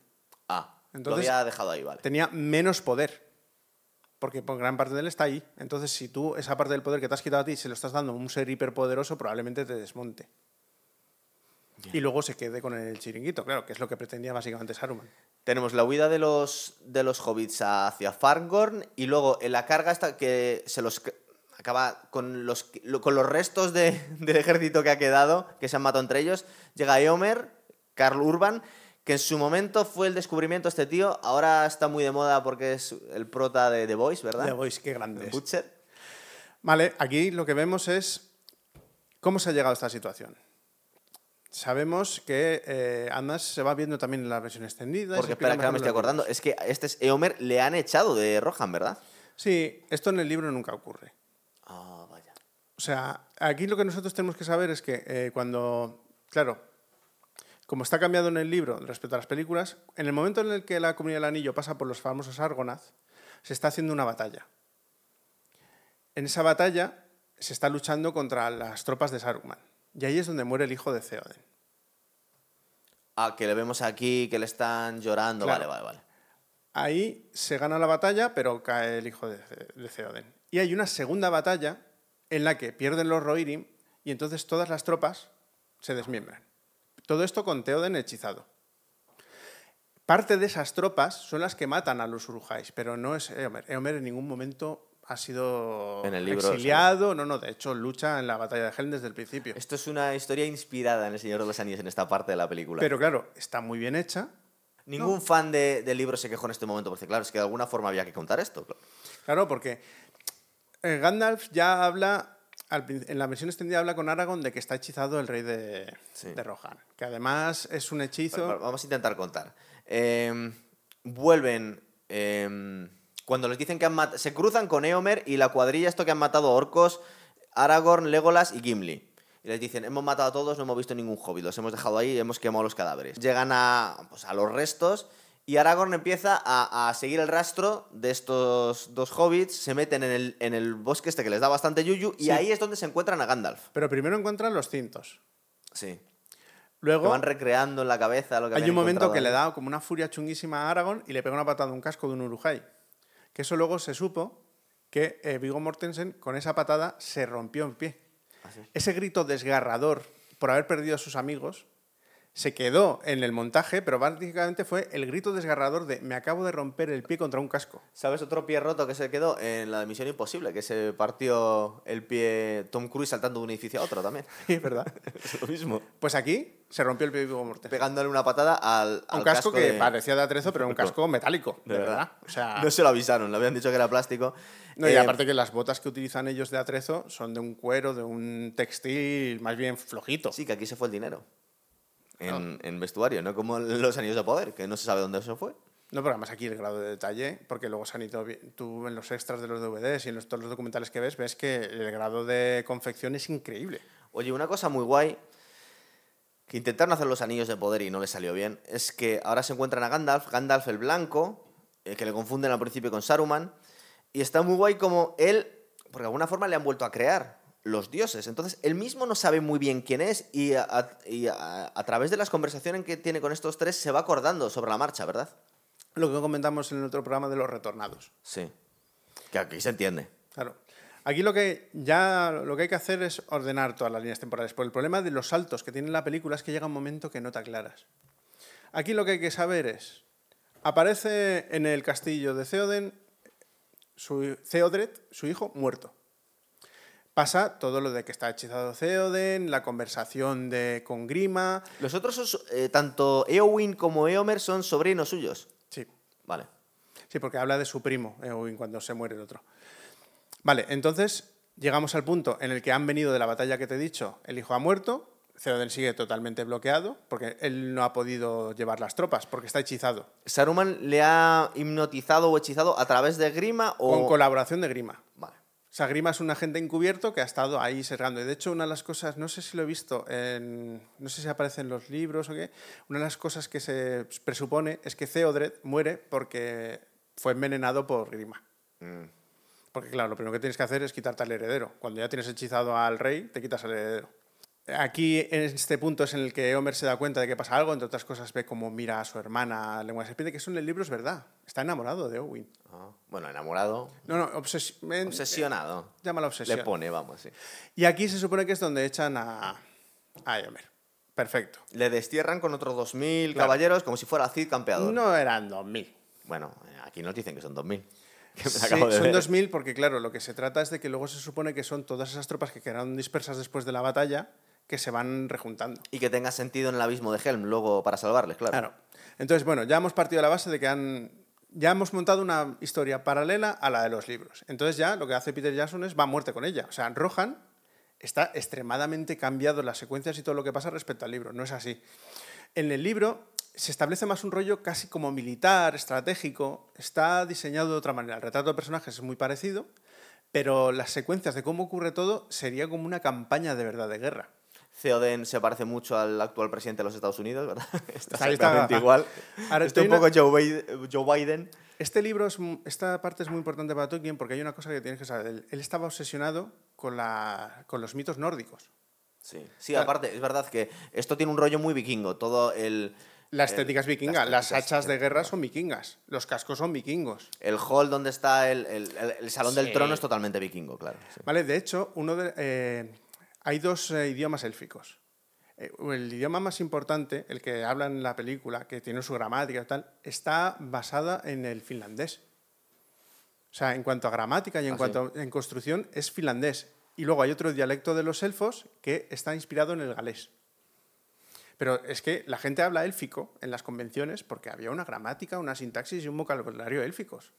A: Ah,
B: Entonces-
A: lo había dejado ahí, vale.
B: tenía menos poder. Porque por gran parte de él está ahí. Entonces, si tú esa parte del poder que te has quitado a ti se lo estás dando a un ser hiperpoderoso, probablemente te desmonte. Y luego se quede con el chiringuito, claro, que es lo que pretendía básicamente Saruman.
A: Tenemos la huida de los, de los hobbits hacia Fangorn y luego en la carga esta que se los acaba con los, lo- con los restos de- del ejército que ha quedado, que se han matado entre ellos, llega Eomer, Carl Urban, que en su momento fue el descubrimiento de este tío, ahora está muy de moda porque es el prota de The Voice, ¿verdad?
B: The Voice, qué grande es.
A: Butcher.
B: Vale, aquí lo que vemos es cómo se ha llegado a esta situación. Sabemos que eh, además se va viendo también en la versión extendida.
A: Porque espera, que me estoy acordando, es que a este es Eomer le han echado de Rohan, ¿verdad?
B: Sí, esto en el libro nunca ocurre.
A: Ah, vaya.
B: O sea, aquí lo que nosotros tenemos que saber es que eh, cuando, claro, como está cambiado en el libro respecto a las películas, en el momento en el que la comunidad del anillo pasa por los famosos Argonath, se está haciendo una batalla. En esa batalla se está luchando contra las tropas de Saruman. Y ahí es donde muere el hijo de Theoden.
A: Ah, que le vemos aquí, que le están llorando,
B: Claro.
A: vale, vale, vale.
B: Ahí se gana la batalla, pero cae el hijo de, de Theoden. Y hay una segunda batalla en la que pierden los Rohirrim y entonces todas las tropas se desmiembran. Todo esto con Theoden hechizado. Parte de esas tropas son las que matan a los Urujais, pero no es Eomer. Eomer en ningún momento ha sido
A: En el libro,
B: exiliado, no, no, de hecho lucha en la batalla de Helm desde el principio.
A: Esto es una historia inspirada en El Señor de los Anillos, en esta parte de la película.
B: Pero claro, está muy bien hecha,
A: Ningún fan de- del libro se quejó en este momento, porque claro, es que de alguna forma había que contar esto. claro.
B: Claro, porque eh, Gandalf ya habla, en la versión extendida habla con Aragorn de que está hechizado el rey de,
A: Sí.
B: de Rohan, que además es un hechizo...
A: Va- va- Vamos a intentar contar. Eh, vuelven. eh, cuando les dicen que han matado. Se cruzan con Eomer y la cuadrilla, esto que han matado a orcos, Aragorn, Legolas y Gimli. Y les dicen, hemos matado a todos, no hemos visto ningún hobbit, los hemos dejado ahí y hemos quemado los cadáveres. Llegan a, pues, a los restos y Aragorn empieza a, a seguir el rastro de estos dos hobbits, se meten en el, en el bosque este que les da bastante yuyu y
B: Sí.
A: ahí es donde se encuentran a Gandalf.
B: Pero primero encuentran los cintos.
A: Sí. Que
B: Luego
A: van recreando en la cabeza lo que
B: hay un momento que le da como una furia chunguísima a Aragorn y le pega una patada a un casco de un Urujai. Que eso luego se supo que eh, Viggo Mortensen con esa patada se rompió en pie.
A: Ah, sí.
B: Ese grito desgarrador por haber perdido a sus amigos se quedó en el montaje, pero básicamente fue el grito desgarrador de me acabo de romper el pie contra un casco.
A: ¿Sabes otro pie roto que se quedó? En la de Misión Imposible, que se partió el pie Tom Cruise saltando de un edificio a otro también.
B: Es verdad.
A: es lo mismo.
B: Pues aquí se rompió el pie de Viggo Mortensen.
A: Pegándole una patada al,
B: un
A: al
B: casco, que
A: de-
B: parecía de atrezo, pero era un casco metálico, de,
A: De
B: verdad.
A: verdad.
B: O sea,
A: No se lo avisaron, le habían dicho que era plástico.
B: no, y
A: Eh,
B: aparte que las botas que utilizan ellos de atrezo son de un cuero, de un textil más bien flojito.
A: Sí, que aquí se fue el dinero. En, en vestuario, no como los anillos de poder, que no se sabe dónde se fue.
B: No, pero además aquí el grado de detalle, porque luego se han ido, tú en los extras de los DVDs y en los- todos los documentales que ves, ves que el grado de confección es increíble.
A: Oye, una cosa muy guay que intentaron hacer los anillos de poder y no les salió bien es que ahora se encuentran a Gandalf, Gandalf el blanco, eh, que le confunden al principio con Saruman, y está muy guay como él, porque de alguna forma le han vuelto a crear. Los dioses. Entonces, él mismo no sabe muy bien quién es y a, y a- a través de las conversaciones que tiene con estos tres se va acordando sobre la marcha, ¿verdad?
B: Lo que comentamos en el otro programa de los retornados.
A: Sí. Que aquí se entiende.
B: Claro. Aquí lo que ya lo que hay que hacer es ordenar todas las líneas temporales. Por el problema de los saltos que tiene la película es que llega un momento que no te aclaras. Aquí lo que hay que saber es. Aparece en el castillo de Theoden su, Theodred, su hijo, muerto. Pasa todo lo de que está hechizado Theoden, la conversación de, con Grima.
A: Los otros, son, eh, tanto Eowyn como Eomer, son sobrinos suyos.
B: Sí,
A: Vale.
B: Sí, porque habla de su primo, Eowyn, cuando se muere el otro. Vale, entonces llegamos al punto en el que han venido de la batalla que te he dicho, el hijo ha muerto, Theoden sigue totalmente bloqueado, porque él no ha podido llevar las tropas, porque está hechizado,
A: ¿Saruman le ha hipnotizado o hechizado a través de Grima o...?
B: con colaboración de Grima.
A: Vale.
B: Sea, Grima es un agente encubierto que ha estado ahí sergando. Y de hecho, una de las cosas, no sé si lo he visto, en, no sé si aparece en los libros o qué, una de las cosas que se presupone es que Theodred muere porque fue envenenado por Grima.
A: Mm.
B: Porque claro, lo primero que tienes que hacer es quitarte al heredero. Cuando ya tienes hechizado al rey, te quitas al heredero. Aquí, en este punto, es en el que Homer se da cuenta de que pasa algo. Entre otras cosas, ve cómo mira a su hermana Lengua de Serpiente, que eso en el libro es verdad. Está enamorado de Owen.
A: Ah, Bueno, enamorado,
B: No, no, obses-
A: obsesionado.
B: Llámala obsesión.
A: Le pone, vamos, sí.
B: Y aquí se supone que es donde echan a, a Eomer. Perfecto.
A: Le destierran con otros 2.000
B: Claro.
A: caballeros como si fuera Cid campeador.
B: No eran 2.000.
A: Bueno, eh, aquí nos dicen que son 2.000. Que me
B: Sí, son
A: ver.
B: 2.000 porque, claro, lo que se trata es de que luego se supone que son todas esas tropas que quedaron dispersas después de la batalla que se van rejuntando.
A: Y que tenga sentido en el abismo de Helm luego para salvarles, claro.
B: Claro. Entonces, bueno, ya hemos partido de la base de que han. Ya hemos montado una historia paralela a la de los libros. Entonces, ya lo que hace Peter Jackson es va a muerte con ella. O sea, Rohan está extremadamente cambiado las secuencias y todo lo que pasa respecto al libro. No es así. En el libro se establece más un rollo casi como militar, estratégico. Está diseñado de otra manera. El retrato de personajes es muy parecido, pero las secuencias de cómo ocurre todo sería como una campaña de verdad de guerra.
A: Theoden se parece mucho al actual presidente de los Estados Unidos, ¿verdad? Está exactamente igual.
B: Ahora,
A: Está un
B: estoy
A: poco Joe Biden, Joe Biden.
B: Este libro, es, esta parte es muy importante para Tolkien porque hay una cosa que tienes que saber. Él, él estaba obsesionado con, la, con los mitos nórdicos.
A: Sí, sí
B: Claro.
A: aparte, es verdad que esto tiene un rollo muy vikingo. Todo el.
B: La
A: el-
B: estética es vikinga,
A: las
B: hachas de guerra son vikingas, los cascos son vikingos.
A: El hall donde está el, el- el- el salón del trono es totalmente vikingo, claro. sí.
B: ¿Vale? De hecho, uno de, eh, hay dos eh, idiomas élficos. Eh, el idioma más importante, el que habla en la película, que tiene su gramática y tal, está basada en el finlandés. O sea, en cuanto a gramática y en
A: Ah,
B: cuanto a en construcción, es finlandés. Y luego hay otro dialecto de los elfos que está inspirado en el galés. Pero es que la gente habla élfico en las convenciones porque había una gramática, una sintaxis y un vocabulario élficos.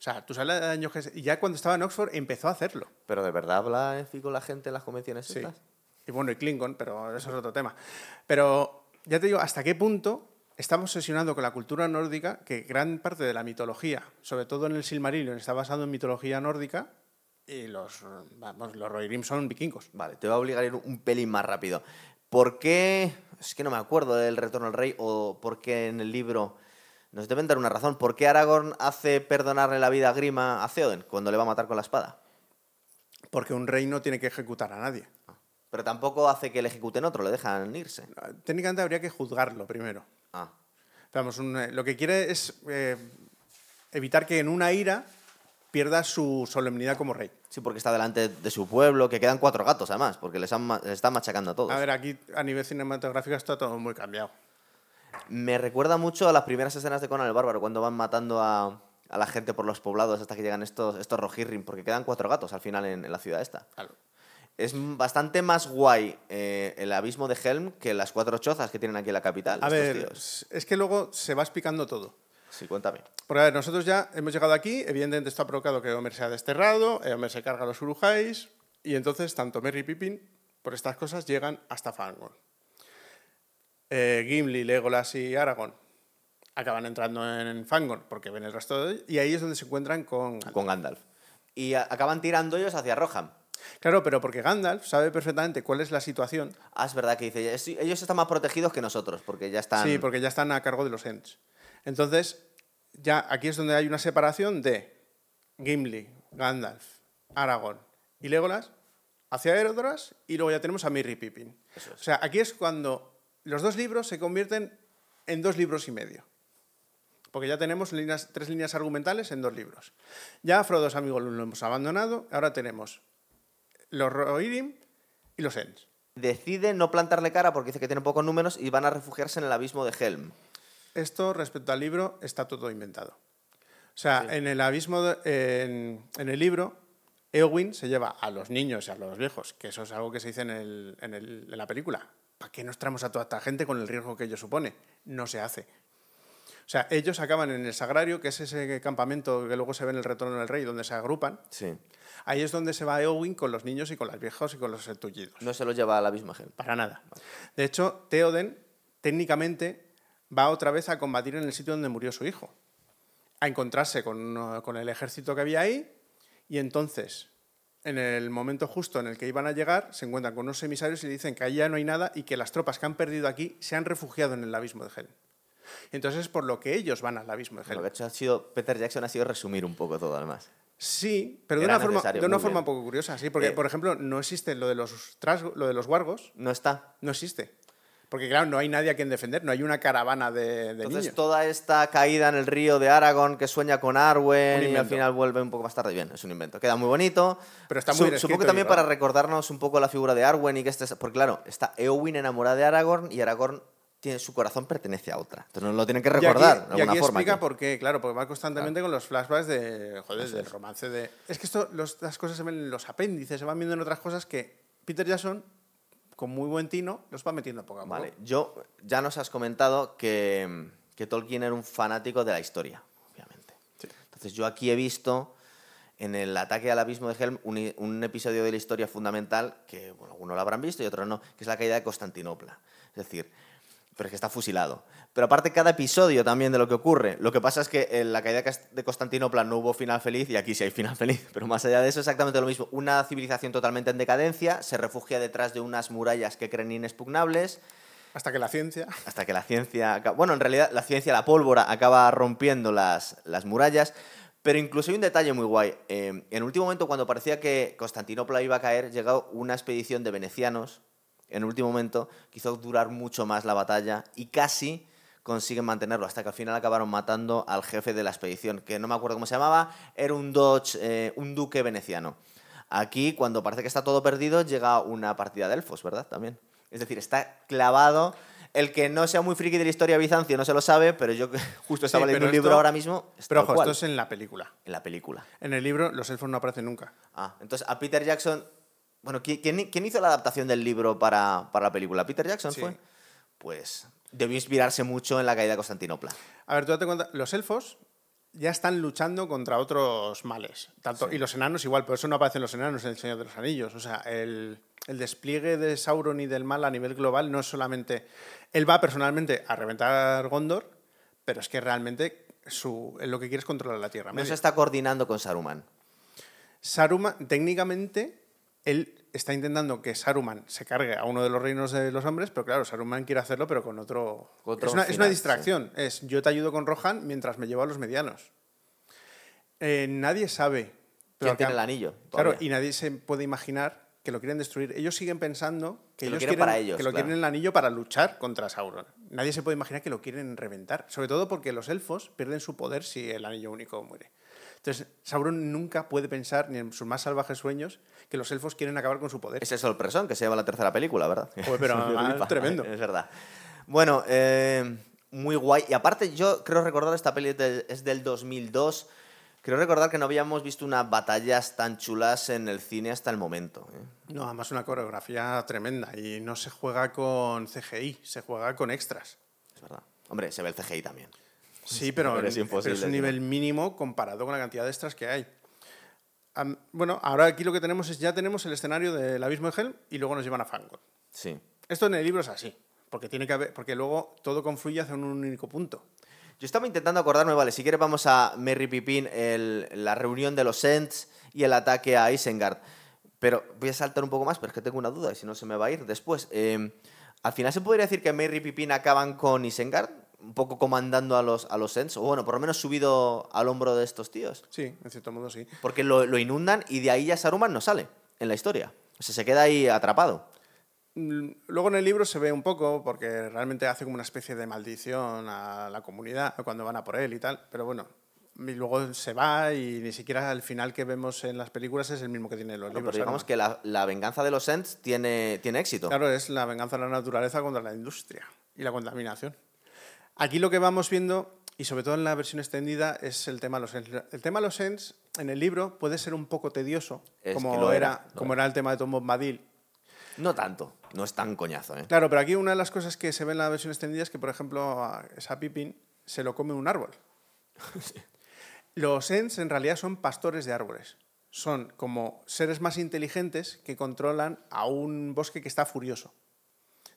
B: O sea, tú sabes la años que... Y ya cuando estaba en Oxford empezó a hacerlo.
A: Pero de verdad habla élfico la gente en las convenciones
B: Sí.
A: estas?
B: Y bueno, y Klingon, pero eso es otro tema. Pero ya te digo, ¿hasta qué punto estamos obsesionando con la cultura nórdica que gran parte de la mitología, sobre todo en el Silmarillion, está basado en mitología nórdica y los, vamos, los Rohirrim son vikingos?
A: Vale, te voy a obligar a ir un pelín más rápido. ¿Por qué? Es que no me acuerdo del Retorno al Rey o por qué en el libro nos deben dar una razón. ¿Por qué Aragorn hace perdonarle la vida a Grima a Theoden cuando le va a matar con la espada?
B: Porque un rey no tiene que ejecutar a nadie.
A: Pero tampoco hace que le ejecuten otro, le dejan irse.
B: Técnicamente habría que juzgarlo primero.
A: Ah,
B: Vamos, un, eh, lo que quiere es eh, evitar que en una ira pierda su solemnidad como rey.
A: sí, porque está delante de su pueblo, que quedan cuatro gatos además, porque les, han les están machacando a todos.
B: A ver, aquí a nivel cinematográfico está todo muy cambiado.
A: Me recuerda mucho a las primeras escenas de Conan el Bárbaro, cuando van matando a, a la gente por los poblados hasta que llegan estos, estos Rohirrim, porque quedan cuatro gatos al final en, en la ciudad esta.
B: Claro.
A: Es bastante más guay eh, el abismo de Helm que las cuatro chozas que tienen aquí en la capital.
B: A
A: estos
B: ver,
A: tíos.
B: es que luego se va explicando todo.
A: Sí, cuéntame.
B: Porque a ver, nosotros ya hemos llegado aquí, evidentemente esto ha provocado que Homer se ha desterrado, eh, Homer se carga a los Urujáis, y entonces tanto Merry y Pippin, por estas cosas, llegan hasta Fangorn. Eh, Gimli, Legolas y Aragorn acaban entrando en Fangorn porque ven el resto de y ahí es donde se encuentran con...
A: Con Gandalf. Y acaban tirando ellos hacia Rohan.
B: Claro, pero porque Gandalf sabe perfectamente cuál es la situación.
A: Ah, es verdad que dice, "Sí, ellos están más protegidos que nosotros, porque ya están...
B: Sí, porque ya están a cargo de los Ents. Entonces, ya aquí es donde hay una separación de Gimli, Gandalf, Aragorn y Legolas hacia Erodras y luego ya tenemos a Merry Pippin. O sea, aquí es cuando los dos libros se convierten en dos libros y medio. Porque ya tenemos líneas, tres líneas argumentales en dos libros. Ya Frodo amigos lo hemos abandonado, ahora tenemos los Rohirrim y los Ents.
A: Decide no plantarle cara porque dice que tiene pocos números y van a refugiarse en el abismo de Helm.
B: Esto, respecto al libro, está todo inventado. O sea, en el abismo, en, el libro, Eowyn se lleva a los niños y a los viejos, que eso es algo que se dice en, en la película. ¿Para qué nos traemos a toda esta gente con el riesgo que ello supone? No se hace. O sea, ellos acaban en el Sagrario, que es ese campamento que luego se ve en el Retorno del Rey, donde se agrupan.
A: Sí.
B: Ahí es donde se va Eowyn con los niños y con los viejos y con los tullidos.
A: No se los lleva a la misma gente.
B: Para nada. De hecho, Theoden técnicamente va otra vez a combatir en el sitio donde murió su hijo. A encontrarse con, con el ejército que había ahí y entonces en el momento justo en el que iban a llegar, se encuentran con unos emisarios y le dicen que allá no hay nada y que las tropas que han perdido aquí se han refugiado en el abismo de Helm. Entonces es por lo que ellos van al abismo de
A: Lo que ha hecho ha sido, Peter Jackson ha sido resumir un poco todo, además.
B: Sí, pero de una, forma, de una forma un poco curiosa, sí, porque, eh, por ejemplo, no existe lo de los lo de los wargos.
A: No está.
B: No existe. Porque, claro, no hay nadie a quien defender, no hay una caravana de, de
A: Entonces, toda esta caída en el río de Aragón que sueña con Arwen y al final vuelve un poco más tarde. Bien, es un invento. Queda muy bonito.
B: Pero está muy
A: Supongo que también para recordarnos un poco la figura de Arwen y que este... Porque, claro, está Eowyn enamorada de Aragorn y Aragorn tiene, su corazón pertenece a otra. Entonces lo tienen que recordar.
B: Y aquí, explica por qué, claro, porque va constantemente con los flashbacks de, joder, del romance de... Es que esto, las cosas se ven en los apéndices, se van viendo en otras cosas que Peter Jackson, con muy buen tino, los va metiendo poco a poco.
A: Vale, yo, ya nos has comentado que, que Tolkien era un fanático de la historia, obviamente. Entonces yo aquí he visto en el ataque al abismo de Helm un, un, episodio de la historia fundamental que, bueno, algunos lo habrán visto y otros no, que es la caída de Constantinopla. Es decir, pero es que está fusilado. Pero aparte cada episodio también de lo que ocurre. Lo que pasa es que en la caída de Constantinopla no hubo final feliz y aquí sí hay final feliz. Pero más allá de eso, exactamente lo mismo. Una civilización totalmente en decadencia, se refugia detrás de unas murallas que creen inexpugnables.
B: Hasta que la ciencia.
A: Hasta que la ciencia. Bueno, en realidad la ciencia, la pólvora, acaba rompiendo las, las murallas. Pero incluso hay un detalle muy guay. Eh, en el último momento, cuando parecía que Constantinopla iba a caer, llegó una expedición de venecianos en el último momento, quiso durar mucho más la batalla y casi consiguen mantenerlo, hasta que al final acabaron matando al jefe de la expedición, que no me acuerdo cómo se llamaba, era un, Dodge, eh, un duque veneciano. Aquí, cuando parece que está todo perdido, llega una partida de elfos, ¿verdad? También. Es decir, está clavado. El que no sea muy friki de la historia de Bizancio no se lo sabe, pero yo justo estaba leyendo un libro ahora mismo.
B: Pero ojo, esto es en la película.
A: En la película.
B: En el libro los elfos no aparecen nunca.
A: Ah, entonces a Peter Jackson bueno, ¿quién, hizo la adaptación del libro para, la película? ¿Peter Jackson fue? Pues debió inspirarse mucho en la caída de Constantinopla.
B: A ver, tú date cuenta, los elfos ya están luchando contra otros males. Tanto, Y los enanos igual, por eso no aparecen los enanos en El Señor de los Anillos. O sea, el, despliegue de Sauron y del mal a nivel global no es solamente... Él va personalmente a reventar Gondor, pero es que realmente su, lo que quiere es controlar la Tierra.
A: No se está coordinando con Saruman.
B: Saruman, técnicamente, él está intentando que Saruman se cargue a uno de los reinos de los hombres, pero claro, Saruman quiere hacerlo, pero con otro. es, una, distracción. Es yo te ayudo con Rohan mientras me llevo a los medianos. Eh, nadie sabe.
A: ¿Quién tiene el anillo?
B: Claro, y nadie se puede imaginar que lo quieren destruir. Ellos siguen pensando que, ellos
A: lo
B: quieren,
A: para ellos,
B: que lo quieren el anillo para luchar contra Sauron. Nadie se puede imaginar que lo quieren reventar. Sobre todo porque los elfos pierden su poder si el anillo único muere. Entonces, Sauron nunca puede pensar, ni en sus más salvajes sueños, que los elfos quieren acabar con su poder.
A: Ese sorpresón que se llama la tercera película, ¿verdad?
B: pero tremendo.
A: Es verdad. Bueno, eh, muy guay. Y aparte, yo creo recordar, esta peli es del 2002. Creo recordar que no habíamos visto unas batallas tan chulas en el cine hasta el momento. ¿eh?
B: No, además una coreografía tremenda. Y no se juega con CGI, se juega con extras.
A: Es verdad. Hombre, se ve el CGI también.
B: Sí, pero, es, un nivel mínimo comparado con la cantidad de extras que hay. bueno, ahora aquí lo que tenemos es ya tenemos el escenario del abismo de Helm y luego nos llevan a Fangor.
A: Sí.
B: Esto en el libro es así, porque tiene que haber, porque luego todo confluye hacia un único punto.
A: Yo estaba intentando acordarme, vale, si quieres vamos a Merry Pippin, la reunión de los Ents y el ataque a Isengard. Pero voy a saltar un poco más, pero es que tengo una duda y si no se me va a ir después. Eh, al final se podría decir que Merry y Pippin acaban con Isengard un poco comandando a los, a los Sens, o bueno, por lo menos subido al hombro de estos tíos.
B: Sí, en cierto modo sí.
A: Porque lo, inundan y de ahí ya Saruman no sale en la historia. O sea, se queda ahí atrapado.
B: Mm, Luego en el libro se ve un poco, porque realmente hace como una especie de maldición a la comunidad cuando van a por él y tal, pero bueno, y luego se va y ni siquiera el final que vemos en las películas es el mismo que tiene en los
A: Pero
B: libros.
A: digamos
B: Saruman.
A: que la, la venganza de los Ents tiene, tiene éxito.
B: Claro, es la venganza de la naturaleza contra la industria y la contaminación. Aquí lo que vamos viendo, y sobre todo en la versión extendida, es el tema de los Ents. El tema de los Ents en el libro puede ser un poco tedioso,
A: Es
B: como, era,
A: era,
B: como era el tema de Tom Bombadil.
A: No tanto, no es tan coñazo, ¿eh?
B: Claro, pero aquí una de las cosas que se ve en la versión extendida es que, por ejemplo, a esa Pippin se lo come un árbol. Los Ents en realidad son pastores de árboles. Son como seres más inteligentes que controlan a un bosque que está furioso.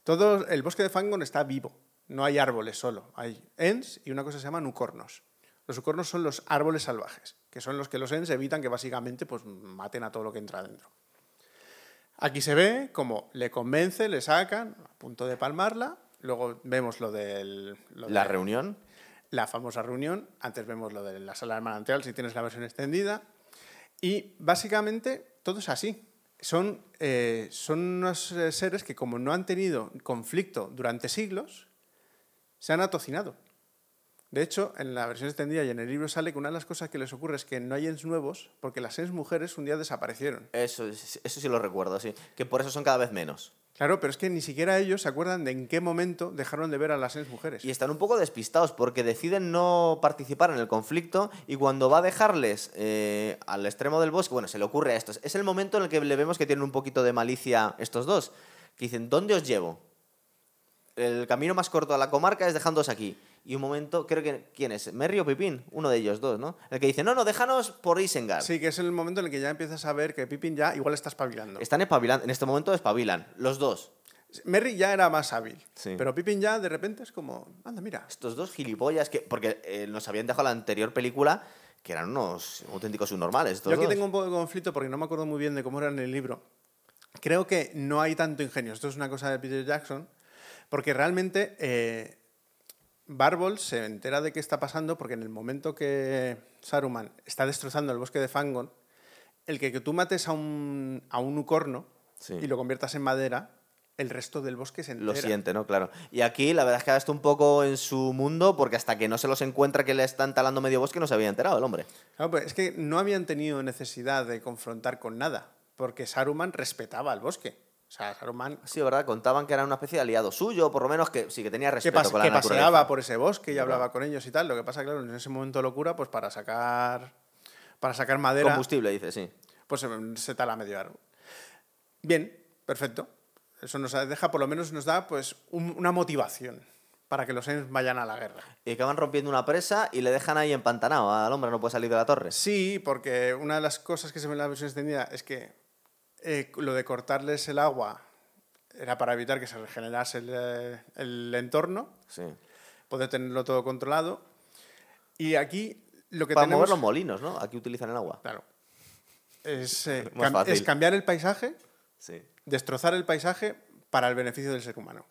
B: Todo el bosque de Fangon está vivo. No hay árboles solo. Hay Ents y una cosa se llama nucornos. Los nucornos son los árboles salvajes, que son los que los Ents evitan que básicamente pues, maten a todo lo que entra dentro. Aquí se ve como le convence, le sacan, a punto de palmarla. Luego vemos lo del. lo
A: La
B: de-
A: reunión,
B: la famosa reunión. Antes vemos lo de la sala del manantial, si tienes la versión extendida. Y básicamente todo es así. Son, eh, son unos eh, seres que, como no han tenido conflicto durante siglos, se han atocinado. De hecho, en la versión extendida y en el libro sale que una de las cosas que les ocurre es que no hay ens nuevos porque las ens mujeres un día desaparecieron.
A: eso, es- eso sí lo recuerdo, sí. Que por eso son cada vez menos.
B: Claro, pero es que ni siquiera ellos se acuerdan de en qué momento dejaron de ver a las ens mujeres.
A: Y están un poco despistados porque deciden no participar en el conflicto y cuando va a dejarles eh, al extremo del bosque, bueno, se le ocurre a estos. Es el momento en el que le vemos que tienen un poquito de malicia estos dos. Que dicen, ¿dónde os llevo? El camino más corto a la comarca es dejándoos aquí. Y un momento, creo que, ¿quién es? ¿Merry o Pipín? Uno de ellos dos, ¿no? El que dice, no, no, déjanos por Isengard.
B: Sí, que es el momento en el que ya empiezas a ver que Pippin ya igual está espabilando.
A: Están espabilando, en este momento espabilan, los dos.
B: Merry ya era más hábil,
A: Sí.
B: pero Pippin ya de repente es como, anda, mira.
A: Estos dos gilipollas que. Porque eh, nos habían dejado la anterior película que eran unos auténticos subnormales.
B: Yo aquí
A: dos.
B: tengo un poco de conflicto porque no me acuerdo muy bien de cómo era en el libro. Creo que no hay tanto ingenio. Esto es una cosa de Peter Jackson, porque realmente eh, Barbol se entera de qué está pasando porque en el momento que Saruman está destrozando el bosque de Fangon, el que, que tú mates a un, a un ucorno
A: Sí.
B: y lo conviertas en madera, el resto del bosque se entera.
A: Lo siente, ¿no? Claro. Y aquí la verdad es que ha estado un poco en su mundo porque hasta que no se los encuentra que le están talando medio bosque no se había enterado el hombre.
B: Claro, pues es que no habían tenido necesidad de confrontar con nada, porque Saruman respetaba el bosque. O sea, Saruman
A: Sí, ¿verdad? Contaban que era una especie de aliado suyo, por lo menos que sí, que tenía
B: que,
A: respeto
B: pas-
A: con la
B: que
A: naturaleza.
B: paseaba por ese bosque y hablaba con ellos y tal. Lo que pasa, claro, en ese momento locura, pues para sacar, para sacar madera,
A: Combustible, dice, sí.
B: pues se, se tala medio árbol. Bien, perfecto. Eso nos deja, por lo menos nos da pues un- una motivación para que los Ents vayan a la guerra.
A: Y acaban rompiendo una presa y le dejan ahí empantanado al hombre, no puede salir de la torre.
B: Sí, porque una de las cosas que se ve en la versión extendida es que eh, lo de cortarles el agua era para evitar que se regenerase el, eh, el entorno,
A: Sí.
B: poder tenerlo todo controlado. Y aquí lo que
A: Para
B: tenemos...
A: mover los molinos, ¿no? Aquí utilizan el agua.
B: Claro. Es, eh, cam-
A: fácil.
B: es cambiar el paisaje,
A: Sí.
B: destrozar el paisaje para el beneficio del ser humano.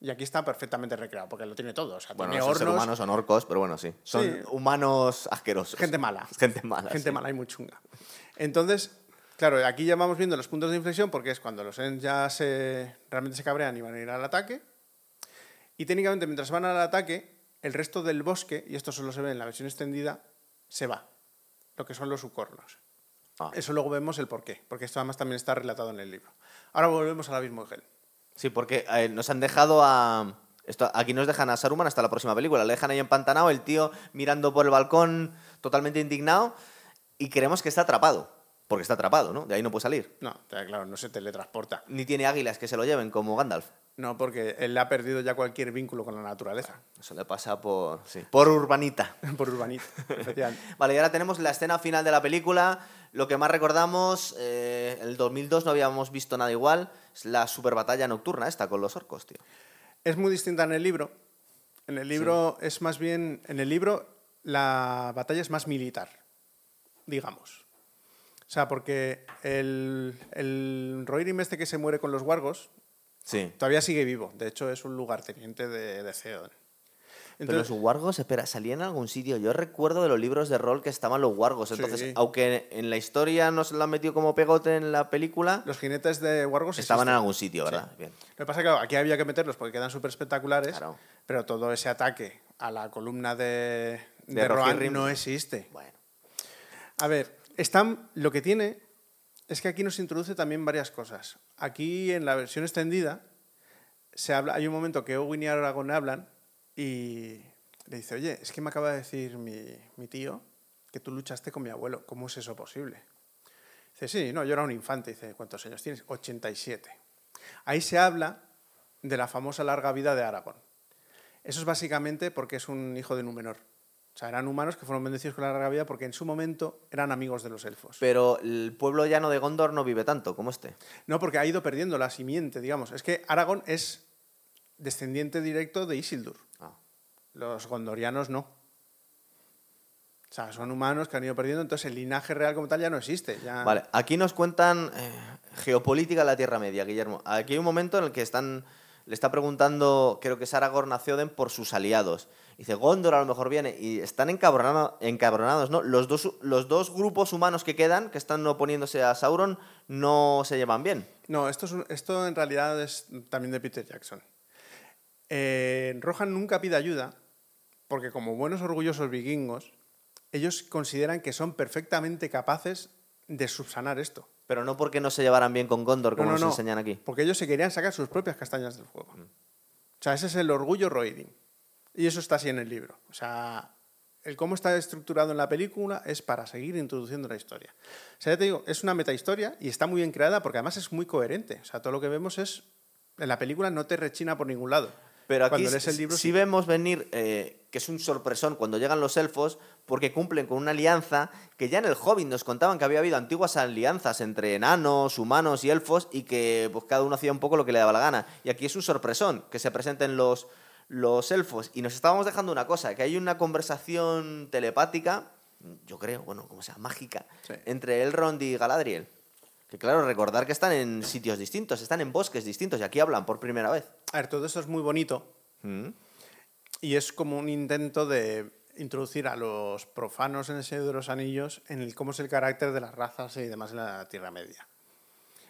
B: Y aquí está perfectamente recreado, porque lo tiene todo. O sea,
A: Bueno,
B: tiene
A: no son seres
B: hornos,
A: humanos, son orcos, pero bueno, sí. Son
B: Sí.
A: humanos asquerosos.
B: gente mala.
A: Gente mala.
B: Gente
A: sí.
B: mala y muy chunga. Entonces, claro, aquí ya vamos viendo los puntos de inflexión porque es cuando los Ents ya se, realmente se cabrean y van a ir al ataque. Y técnicamente, mientras van al ataque, el resto del bosque, y esto solo se ve en la versión extendida, se va. Lo que son los ucornos.
A: Ah.
B: Eso luego vemos el porqué, porque esto además también está relatado en el libro. Ahora volvemos al abismo de Hel.
A: Sí, porque eh, nos han dejado a. Esto, aquí nos dejan a Saruman hasta la próxima película. Le dejan ahí empantanado, el tío mirando por el balcón, totalmente indignado, y creemos que está atrapado. Porque está atrapado, ¿no? De ahí no puede salir.
B: No, claro, no se teletransporta.
A: Ni tiene águilas que se lo lleven, como Gandalf.
B: No, porque él ha perdido ya cualquier vínculo con la naturaleza.
A: Eso le pasa por. Sí. Por urbanita.
B: Por efectivamente.
A: Vale, y ahora tenemos la escena final de la película. Lo que más recordamos, eh, en el 2002 no habíamos visto nada igual. Es la super batalla nocturna esta con los orcos, tío.
B: Es muy distinta en el libro. En el libro es más bien. En el libro la batalla es más militar, digamos. O sea, porque el, el Rohirrim este que se muere con los wargos
A: Sí.
B: todavía sigue vivo. De hecho, es un lugarteniente de, de Theoden.
A: Pero los wargos, espera, salían en algún sitio. Yo recuerdo de los libros de rol que estaban los wargos. Entonces,
B: Sí.
A: aunque en la historia no se lo han metido como pegote en la película,
B: los jinetes de Wargos
A: estaban en algún sitio, ¿verdad? Bien.
B: Lo que pasa es que aquí había que meterlos porque quedan súper espectaculares,
A: Claro.
B: pero todo ese ataque a la columna de,
A: De
B: de, Rohan no existe.
A: Bueno.
B: A ver, están, lo que tiene es que aquí nos introduce también varias cosas. Aquí en la versión extendida se habla, hay un momento que Owen y Aragorn hablan y le dice, oye, es que me acaba de decir mi, tío que tú luchaste con mi abuelo. ¿Cómo es eso posible? Dice, sí, no, yo era un infante. Dice, ¿cuántos años tienes? 87. Ahí se habla de la famosa larga vida de Aragorn. Eso es básicamente porque es un hijo de Númenor. O sea, eran humanos que fueron bendecidos con la larga vida porque en su momento eran amigos de los elfos.
A: Pero el pueblo llano de Gondor no vive tanto como este.
B: No, porque ha ido perdiendo la simiente, digamos. Es que Aragorn es descendiente directo de Isildur.
A: Ah.
B: Los gondorianos no. O sea, son humanos que han ido perdiendo, entonces el linaje real como tal ya no existe. Ya...
A: Vale, aquí nos cuentan eh, geopolítica de la Tierra Media, Guillermo. Aquí hay un momento en el que están, le está preguntando, creo que es Aragorn a Theoden por sus aliados. Dice, Gondor a lo mejor viene. Y están encabronado- encabronados, ¿no? Los dos, los dos grupos humanos que quedan, que están oponiéndose a Sauron, no se llevan bien.
B: No, esto, es esto en realidad es también de Peter Jackson. Eh, Rohan nunca pide ayuda porque como buenos orgullosos vikingos, ellos consideran que son perfectamente capaces de subsanar esto.
A: Pero no porque no se llevaran bien con Gondor, como
B: No, no,
A: nos
B: no,
A: enseñan aquí.
B: Porque ellos se querían sacar sus propias castañas del fuego. O sea, ese es el orgullo Rohirrim. Y eso está así en el libro. O sea, el cómo está estructurado en la película es para seguir introduciendo la historia. O sea, ya te digo, es una metahistoria y está muy bien creada porque además es muy coherente. O sea, todo lo que vemos es. En la película no te rechina por ningún lado.
A: Pero aquí
B: Cuando lees el
A: sí-
B: libro,
A: sí vemos venir eh, que es un sorpresón cuando llegan los elfos porque cumplen con una alianza que ya en el Hobbit nos contaban que había habido antiguas alianzas entre enanos, humanos y elfos y que pues, cada uno hacía un poco lo que le daba la gana. Y aquí es un sorpresón que se presenten los, los elfos. Y nos estábamos dejando una cosa, que hay una conversación telepática, yo creo, bueno, como sea, mágica,
B: Sí.
A: entre Elrond y Galadriel. Que claro, recordar que están en sitios distintos, están en bosques distintos y aquí hablan por primera vez.
B: A ver, todo esto es muy bonito
A: Mm.
B: y es como un intento de introducir a los profanos en el Señor de los Anillos en el cómo es el carácter de las razas y demás en la Tierra Media.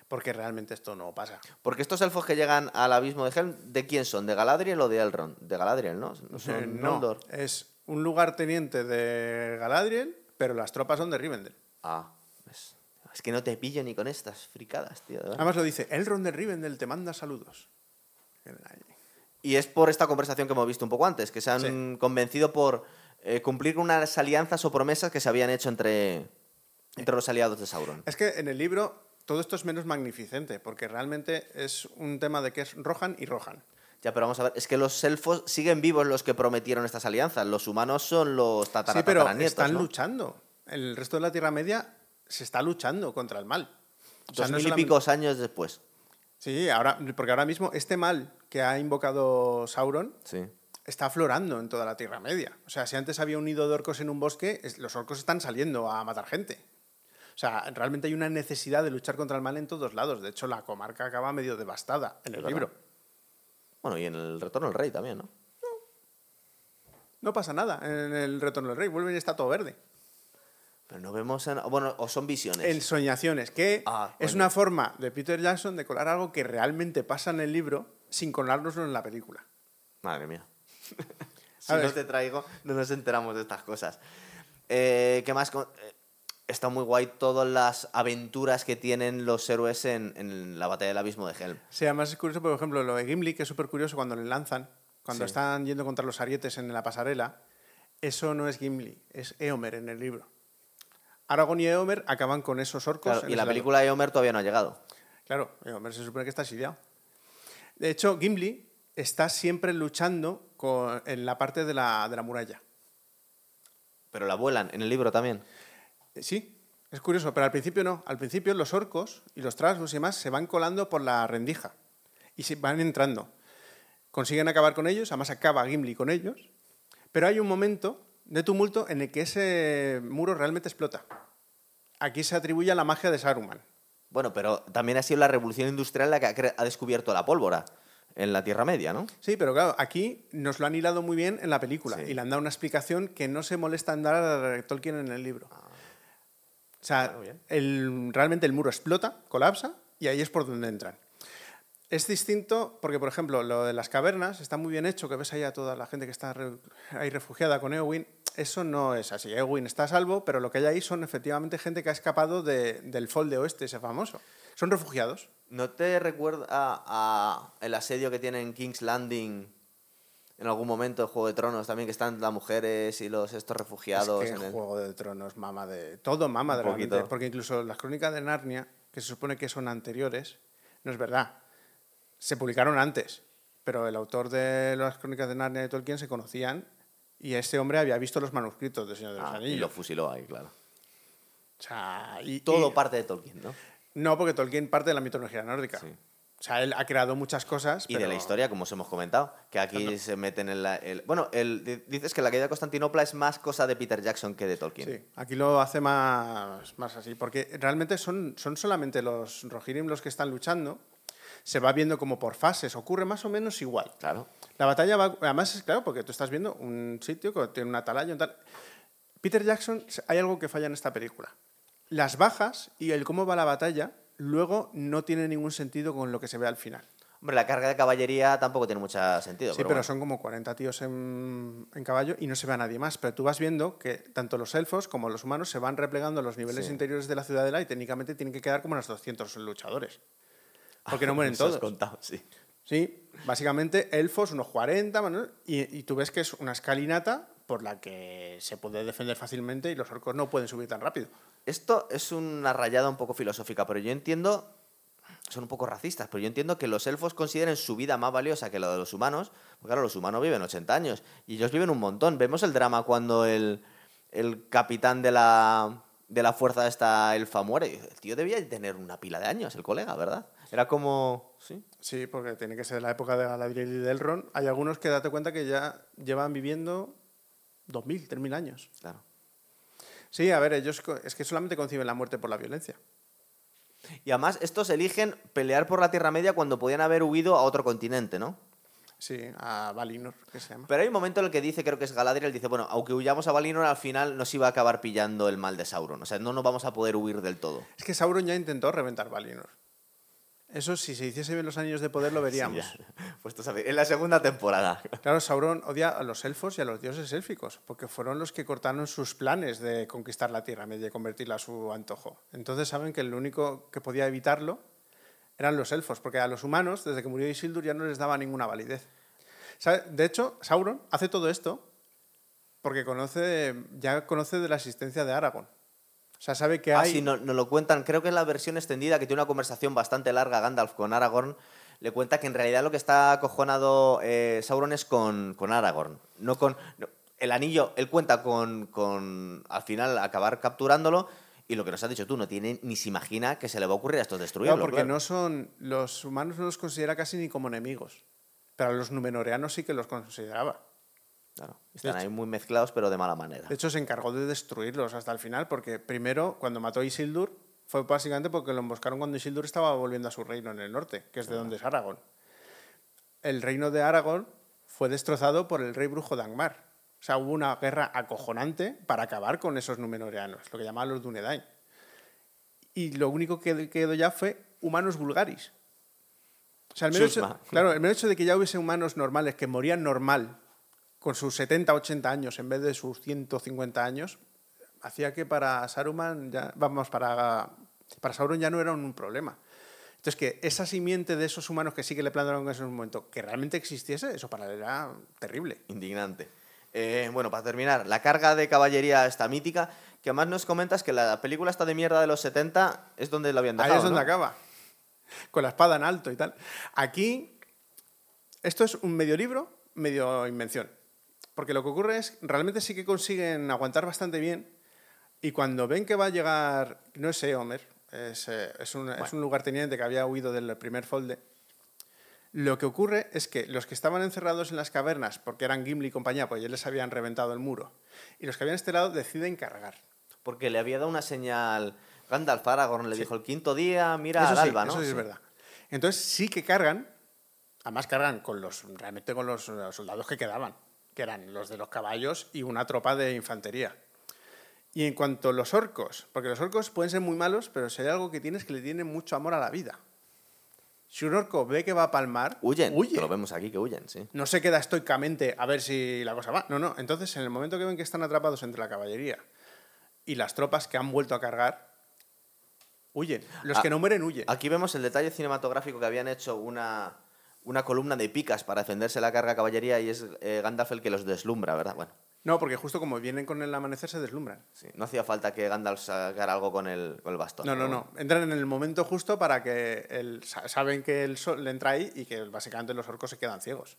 B: Porque realmente esto no pasa.
A: Porque estos elfos que llegan al abismo de Helm, ¿de quién son? ¿De Galadriel o de Elrond? De Galadriel, ¿no? No son
B: Eh, no, es un lugarteniente de Galadriel, pero las tropas son de Rivendell.
A: Ah, ves. Es que no te pillo ni con estas fricadas, tío.
B: Además lo dice, Elrond de Rivendell te manda saludos.
A: Y es por esta conversación que hemos visto un poco antes, que se han
B: Sí.
A: convencido por eh, cumplir unas alianzas o promesas que se habían hecho entre, entre los aliados de Sauron.
B: Es que en el libro todo esto es menos magnificente, porque realmente es un tema de que es Rohan y Rohan.
A: Ya, pero vamos a ver, es que los elfos siguen vivos los que prometieron estas alianzas. Los humanos son los
B: Sí,
A: tatara,
B: pero
A: tataranietos,
B: están
A: ¿no?
B: luchando. El resto de la Tierra Media se está luchando contra el mal. O sea,
A: Dos
B: no
A: mil y
B: solamente-
A: picos años después.
B: Sí, ahora, porque ahora mismo este mal que ha invocado Sauron
A: Sí.
B: Está aflorando en toda la Tierra Media. O sea, si antes había un nido de orcos en un bosque, los orcos están saliendo a matar gente. O sea, realmente hay una necesidad de luchar contra el mal en todos lados. De hecho, la comarca acaba medio devastada en el
A: ¿Verdad?
B: libro.
A: Bueno, y en el Retorno del Rey también, ¿no?
B: No pasa nada en el Retorno del Rey. Vuelven y está todo verde.
A: Pero no vemos... en- Bueno, o son visiones.
B: En Soñaciones, que
A: Ah,
B: es una forma de Peter Jackson de colar algo que realmente pasa en el libro sin colárnoslo en la película.
A: Madre mía. si no te traigo, no nos enteramos de estas cosas. Eh, ¿Qué más? eh, Está muy guay todas las aventuras que tienen los héroes en, en la batalla del abismo de Helm.
B: Sí, además es curioso, por ejemplo, lo de Gimli, que es súper curioso cuando le lanzan, cuando
A: Sí.
B: están yendo contra los arietes en la pasarela, eso no es Gimli, es Eomer en el libro. Aragorn y Eomer acaban con esos orcos.
A: Claro,
B: en
A: y la película de Homer todavía no ha llegado.
B: Claro, Eomer se supone que está exiliado. De hecho, Gimli está siempre luchando con- en la parte de la, de la muralla.
A: Pero la vuelan en el libro también.
B: Eh, Sí, es curioso, pero al principio no. Al principio los orcos y los trasgos y demás se van colando por la rendija y se van entrando. Consiguen acabar con ellos, además acaba Gimli con ellos, pero hay un momento de tumulto en el que ese muro realmente explota. Aquí se atribuye a la magia de Saruman.
A: Bueno, pero también ha sido la revolución industrial la que ha descubierto la pólvora. En la Tierra Media, ¿no?
B: Sí, pero claro, aquí nos lo han hilado muy bien en la película
A: Sí.
B: y le han dado una explicación que no se molesta en dar a Tolkien en el libro. O sea, el- realmente el muro explota, colapsa y ahí es por donde entran. Es distinto porque, por ejemplo, lo de las cavernas está muy bien hecho, que ves ahí a toda la gente que está re- ahí refugiada con Eowyn. Eso no es así. Eowyn está a salvo, pero lo que hay ahí son efectivamente gente que ha escapado de- del Fol de Oeste, ese famoso. Son refugiados.
A: ¿No te recuerda a, a el asedio que tiene en King's Landing en algún momento de Juego de Tronos también, que están las mujeres y los estos refugiados?
B: Es que
A: en el-
B: Juego de Tronos mama de... Todo mama de realmente. Porque incluso las crónicas de Narnia, que se supone que son anteriores, no es verdad. Se publicaron antes, pero el autor de las crónicas de Narnia de Tolkien se conocían y ese hombre había visto los manuscritos de Señor de los
A: Ah, y lo fusiló ahí, claro.
B: O sea, y-
A: Todo
B: y-
A: parte de Tolkien, ¿no?
B: No, porque Tolkien parte de la mitología nórdica.
A: Sí.
B: O sea, él ha creado muchas cosas.
A: Y de la historia, como os hemos comentado, que aquí se meten en la... el- bueno, el, di- dices que la caída de Constantinopla es más cosa de Peter Jackson que de Tolkien.
B: Sí, aquí lo hace más, más así, porque realmente son, son solamente los Rohirrim los que están luchando. Se va viendo como por fases, ocurre más o menos igual.
A: Claro.
B: La batalla va, además es claro, porque tú estás viendo un sitio que tiene una atalaya, un tal. Peter Jackson, hay algo que falla en esta película. Las bajas y el cómo va la batalla luego no tiene ningún sentido con lo que se ve al final.
A: Hombre, la carga de caballería tampoco tiene mucho sentido.
B: Sí,
A: pero, bueno.
B: son como 40 tíos en, en caballo y no se ve a nadie más. Pero tú vas viendo que tanto los elfos como los humanos se van replegando a los niveles
A: Sí.
B: interiores de la ciudadela y técnicamente tienen que quedar como unos 200 luchadores. Porque no mueren todos.
A: contado, sí.
B: Sí, básicamente elfos, unos 40, Manuel, y, y tú ves que es una escalinata por la que se puede defender fácilmente y los orcos no pueden subir tan rápido.
A: Esto es una rayada un poco filosófica, pero yo entiendo, son un poco racistas, pero yo entiendo que los elfos consideren su vida más valiosa que la de los humanos, porque claro, los humanos viven 80 años y ellos viven un montón. Vemos el drama cuando el, el capitán de la, de la fuerza de esta elfa muere. El tío debía tener una pila de años, el colega, ¿verdad? Era como... Sí,
B: Sí, porque tiene que ser la época de Galadriel y de Elrond. Hay algunos que date cuenta que ya llevan viviendo 2.000, 3.000 años.
A: claro.
B: Sí, a ver, ellos es que solamente conciben la muerte por la violencia.
A: Y además, estos eligen pelear por la Tierra Media cuando podían haber huido a otro continente, ¿no?
B: Sí, a Valinor, que se llama.
A: Pero hay un momento en el que dice, creo que es Galadriel, dice, bueno, aunque huyamos a Valinor, al final nos iba a acabar pillando el mal de Sauron. O sea, no nos vamos a poder huir del todo.
B: Es que Sauron ya intentó reventar Valinor. Eso, si se hiciese bien los años de poder, lo veríamos.
A: Sí. Puestos a ver, en la segunda temporada.
B: Claro, Sauron odia a los elfos y a los dioses élficos, porque fueron los que cortaron sus planes de conquistar la Tierra y convertirla a su antojo. Entonces saben que el único que podía evitarlo eran los elfos, porque a los humanos, desde que murió Isildur, ya no les daba ninguna validez. De hecho, Sauron hace todo esto porque conoce, ya conoce de la existencia de Aragorn. O sea, sabe que
A: Ah,
B: hay...
A: sí, no- nos lo cuentan, creo que en la versión extendida, que tiene una conversación bastante larga Gandalf con Aragorn, le cuenta que en realidad lo que está acojonado eh, Sauron es con, con Aragorn. No con. no, el anillo, él cuenta con, con. Al final acabar capturándolo. Y lo que nos has dicho tú, no tiene ni se imagina que se le va a ocurrir a estos destruirlo.
B: Claro, porque
A: claro.
B: no son. Los humanos no los considera casi ni como enemigos. Pero a los numenoreanos sí que los consideraba.
A: Claro, están
B: hecho-
A: ahí muy mezclados, pero de mala manera.
B: De hecho, se encargó de destruirlos hasta el final, porque primero, cuando mató a Isildur, fue básicamente porque lo emboscaron cuando Isildur estaba volviendo a su reino en el norte, que es de donde es Aragorn. El reino de Aragorn fue destrozado por el rey brujo de Angmar. O sea, hubo una guerra acojonante para acabar con esos numenoreanos, lo que llamaban los Dunedain. Y lo único que quedó ya fue humanos vulgaris. O sea, el mero, hecho, claro, el mero hecho de que ya hubiese humanos normales que morían normal con sus 70, 80 años en vez de sus 150 años, hacía que para Saruman ya, vamos, para, para Sauron ya no era un problema. Entonces, que esa simiente de esos humanos que sí que le plantaron en ese momento, que realmente existiese, eso para él era terrible.
A: Indignante. Eh, bueno, para terminar, la carga de caballería esta mítica, que además nos comentas que la película esta de mierda de los 70 es donde lo habían dejado.
B: Ahí es donde
A: ¿no?
B: acaba, con la espada en alto y tal. Aquí, esto es un medio libro, medio invención. Porque lo que ocurre es, realmente sí que consiguen aguantar bastante bien y cuando ven que va a llegar, no es Eomer, es, eh, es, un, es un lugarteniente que había huido del primer folde, lo que ocurre es que los que estaban encerrados en las cavernas, porque eran Gimli y compañía, pues ya les habían reventado el muro, y los que habían este lado deciden cargar.
A: Porque le había dado una señal. Gandalf Aragorn le dijo el quinto día, mira
B: eso
A: al
B: sí,
A: alba, ¿no?
B: Eso sí,
A: Sí.
B: es verdad. Entonces sí que cargan Además cargan con los, realmente con los soldados que quedaban, que eran los de los caballos y una tropa de infantería. Y en cuanto a los orcos, porque los orcos pueden ser muy malos, pero si hay algo que tienes que le tienen mucho amor a la vida. Si un orco ve que va a palmar,
A: Huyen.
B: huye.
A: que Lo vemos aquí que huyen, sí.
B: No se queda estoicamente a ver si la cosa va. No, no. Entonces, en el momento que ven que están atrapados entre la caballería y las tropas que han vuelto a cargar, huyen. Los
A: Ah,
B: que no mueren huyen.
A: Aquí vemos el detalle cinematográfico que habían hecho una, una columna de picas para defenderse la carga de caballería y es eh, Gandalf el que los deslumbra, ¿verdad? Bueno,
B: No, porque justo como vienen con el amanecer se deslumbran.
A: sí. No hacía falta que Gandalf sacara algo con el, con el bastón.
B: No, no, no. Entran en el momento justo para que el, sa- saben que el sol le entra ahí y que básicamente los orcos se quedan ciegos.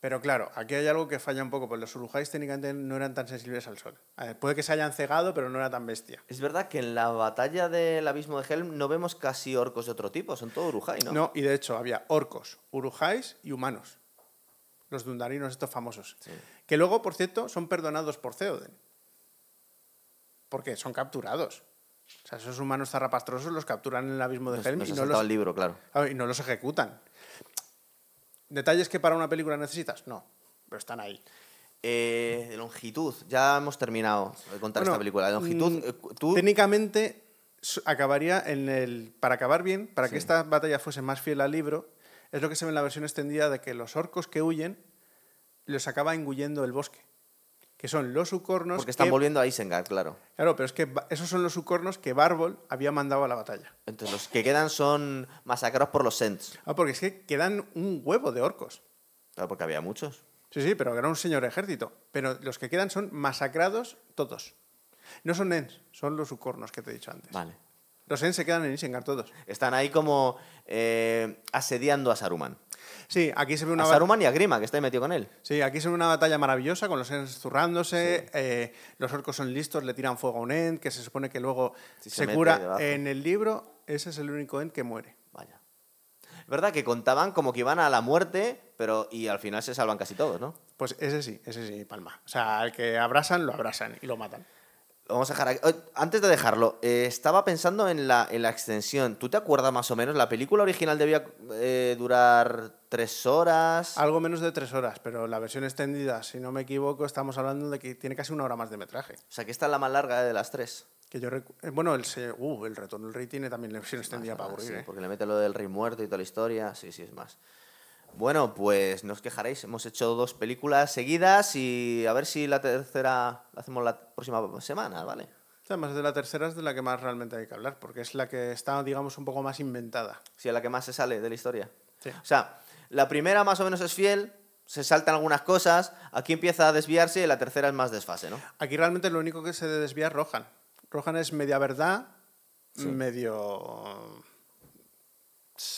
B: Pero claro, aquí hay algo que falla un poco, pues los urujáis técnicamente no eran tan sensibles al sol. A ver, puede que se hayan cegado, pero no era tan bestia.
A: Es verdad que en la batalla del abismo de Helm no vemos casi orcos de otro tipo, son todo Urujai, ¿no?
B: No, y de hecho había orcos, urujáis y humanos. Los dundarinos estos famosos.
A: Sí.
B: Que luego, por cierto, son perdonados por Theoden. Porque son capturados. O sea, esos humanos zarrapastrosos los capturan en el abismo de Helm
A: nos
B: y
A: ha
B: no,
A: saltado
B: los,
A: el libro, claro.
B: Y no los ejecutan. ¿Detalles que para una película necesitas? No, pero están ahí.
A: Eh, de longitud, ya hemos terminado de contar
B: Bueno,
A: esta película. De longitud,
B: mm,
A: eh, tú...
B: Técnicamente acabaría en el. Para acabar bien, para que esta batalla fuese más fiel al libro, es lo que se ve en la versión extendida de que los orcos que huyen los acaba engullendo el bosque. Que son los sucornos.
A: Porque están
B: que-
A: volviendo a Isengard, claro.
B: Claro, pero es que esos son los sucornos que Barbol había mandado a la batalla.
A: Entonces los que quedan son masacrados por los Sents.
B: Ah, porque es que quedan un huevo de orcos.
A: Claro, porque había muchos.
B: Sí, sí, pero era un señor ejército. Pero los que quedan son masacrados todos. No son Ents, son los sucornos que te he dicho antes.
A: Vale.
B: Los Ents se quedan en Isengard todos.
A: Están ahí como eh, asediando a Saruman.
B: Sí, aquí se ve una
A: A Saruman y a Grima, que está ahí metido con él.
B: Sí, aquí se ve una batalla maravillosa con los Ents zurrándose, eh, los orcos son listos, le tiran fuego a un Ent, que se supone que luego
A: Sí, se
B: cura. En el libro, ese es el único Ent que muere.
A: Vaya. Verdad que contaban como que iban a la muerte, pero y al final se salvan casi todos, ¿no?
B: Pues ese sí, ese sí, palma. O sea, al que abrasan, lo abrasan y lo matan.
A: Vamos a dejar aquí. Oh, Antes de dejarlo, eh, estaba pensando en la, en la extensión. ¿Tú te acuerdas más o menos? La película original debía eh, durar tres horas.
B: Algo menos de tres horas, pero la versión extendida, si no me equivoco, estamos hablando de que tiene casi una hora más de metraje.
A: O sea, que esta es la más larga de las tres.
B: Que yo recu- eh, bueno, el, se- uh, el retorno del rey tiene también la versión extendida para
A: Ah,
B: aburrir.
A: sí,
B: ¿eh?
A: porque le mete lo del rey muerto y toda la historia. Sí, sí, es más. Bueno, pues no os quejaréis. Hemos hecho dos películas seguidas y a ver si la tercera la hacemos la próxima semana, ¿vale?
B: Además de la tercera es de la que más realmente hay que hablar, porque es la que está, digamos, un poco más inventada.
A: Si es la que más se sale de la historia.
B: Sí.
A: O sea, la primera más o menos es fiel, se saltan algunas cosas, aquí empieza a desviarse y la tercera es más desfase, ¿no?
B: Aquí realmente lo único que se desvía es Rohan. Rohan es media verdad,
A: Sí.
B: medio.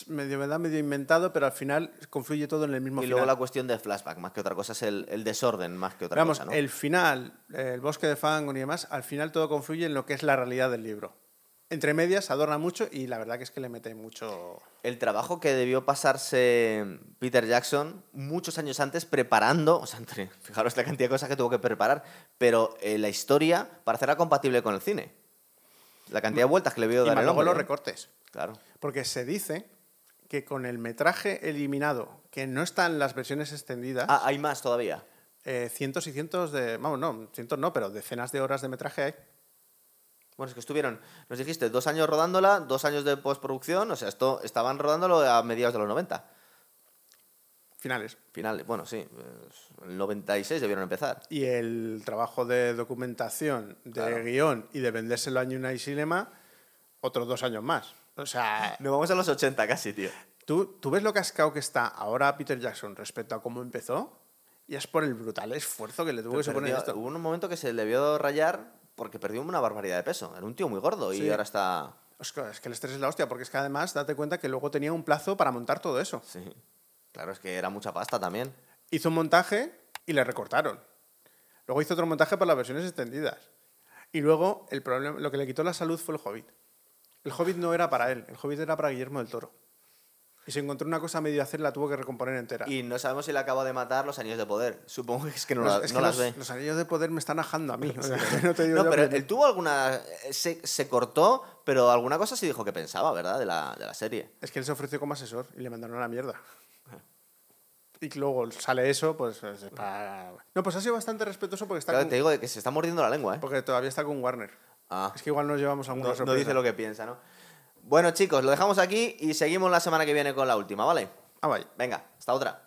B: Medio verdad, medio inventado, pero al final confluye todo en el mismo
A: Y
B: final.
A: luego la cuestión de flashback, más que otra cosa, es el, el desorden, más que otra
B: Vamos,
A: cosa, ¿no?
B: el final, el bosque de Fangorn y demás, al final todo confluye en lo que es la realidad del libro. Entre medias adorna mucho y la verdad que es que le mete mucho.
A: El trabajo que debió pasarse Peter Jackson muchos años antes preparando, o sea, entre- fijaros la cantidad de cosas que tuvo que preparar, pero eh, la historia para hacerla compatible con el cine. La cantidad de vueltas que le vio
B: Y
A: dar
B: luego
A: hombre,
B: los
A: ¿eh?
B: recortes.
A: Claro.
B: Porque se dice que con el metraje eliminado, que no está en las versiones extendidas,
A: Ah, hay más todavía.
B: eh, cientos y cientos de. Vamos, no, cientos no, pero decenas de horas de metraje hay.
A: Bueno, es que estuvieron, nos dijiste, dos años rodándola, dos años de postproducción, o sea, esto estaban rodándolo a mediados de los 90.
B: Finales.
A: Finales, bueno, sí, el 96 debieron empezar.
B: Y el trabajo de documentación, de
A: Claro.
B: guion y de vendérselo a New Cinema, otros dos años más. O sea,
A: Nos vamos a los 80 casi, tío.
B: ¿tú, tú ves lo cascado que está ahora Peter Jackson respecto a cómo empezó, y es por el brutal esfuerzo que le tuvo que suponer esto.
A: hubo un momento que se le vio rayar porque perdió una barbaridad de peso. Era un tío muy gordo y
B: Sí.
A: ahora está...
B: Es que el estrés es la hostia, porque es que además date cuenta que luego tenía un plazo para montar todo eso.
A: Sí. Claro, es que era mucha pasta también.
B: Hizo un montaje y le recortaron. Luego hizo otro montaje para las versiones extendidas. Y luego el problema, lo que le quitó la salud fue el Hobbit. El Hobbit no era para él, el Hobbit era para Guillermo del Toro. Y se encontró una cosa a medio hacer, la tuvo que recomponer entera.
A: Y no sabemos si le acaba de matar los anillos de poder. Supongo que es que no, la-
B: es
A: no
B: que
A: las
B: los,
A: ve.
B: los anillos de poder me están ajando a mí. o sea, no te digo
A: No,
B: yo
A: pero él tuvo alguna. Se, se cortó, pero alguna cosa sí dijo que pensaba, ¿verdad? De la, de la serie.
B: Es que él se ofreció como asesor y le mandaron a la mierda. Y luego sale eso, pues es para... No, pues ha sido bastante respetuoso porque, está
A: Claro,
B: con-
A: te digo de que se está mordiendo la lengua, ¿eh?
B: porque todavía está con Warner.
A: Ah,
B: Es que igual nos llevamos alguna
A: no, no
B: sorpresa.
A: dice lo que piensa, ¿no? Bueno, chicos, lo dejamos aquí y seguimos la semana que viene con la última, ¿vale?
B: Ah, vaya.
A: Venga, hasta otra.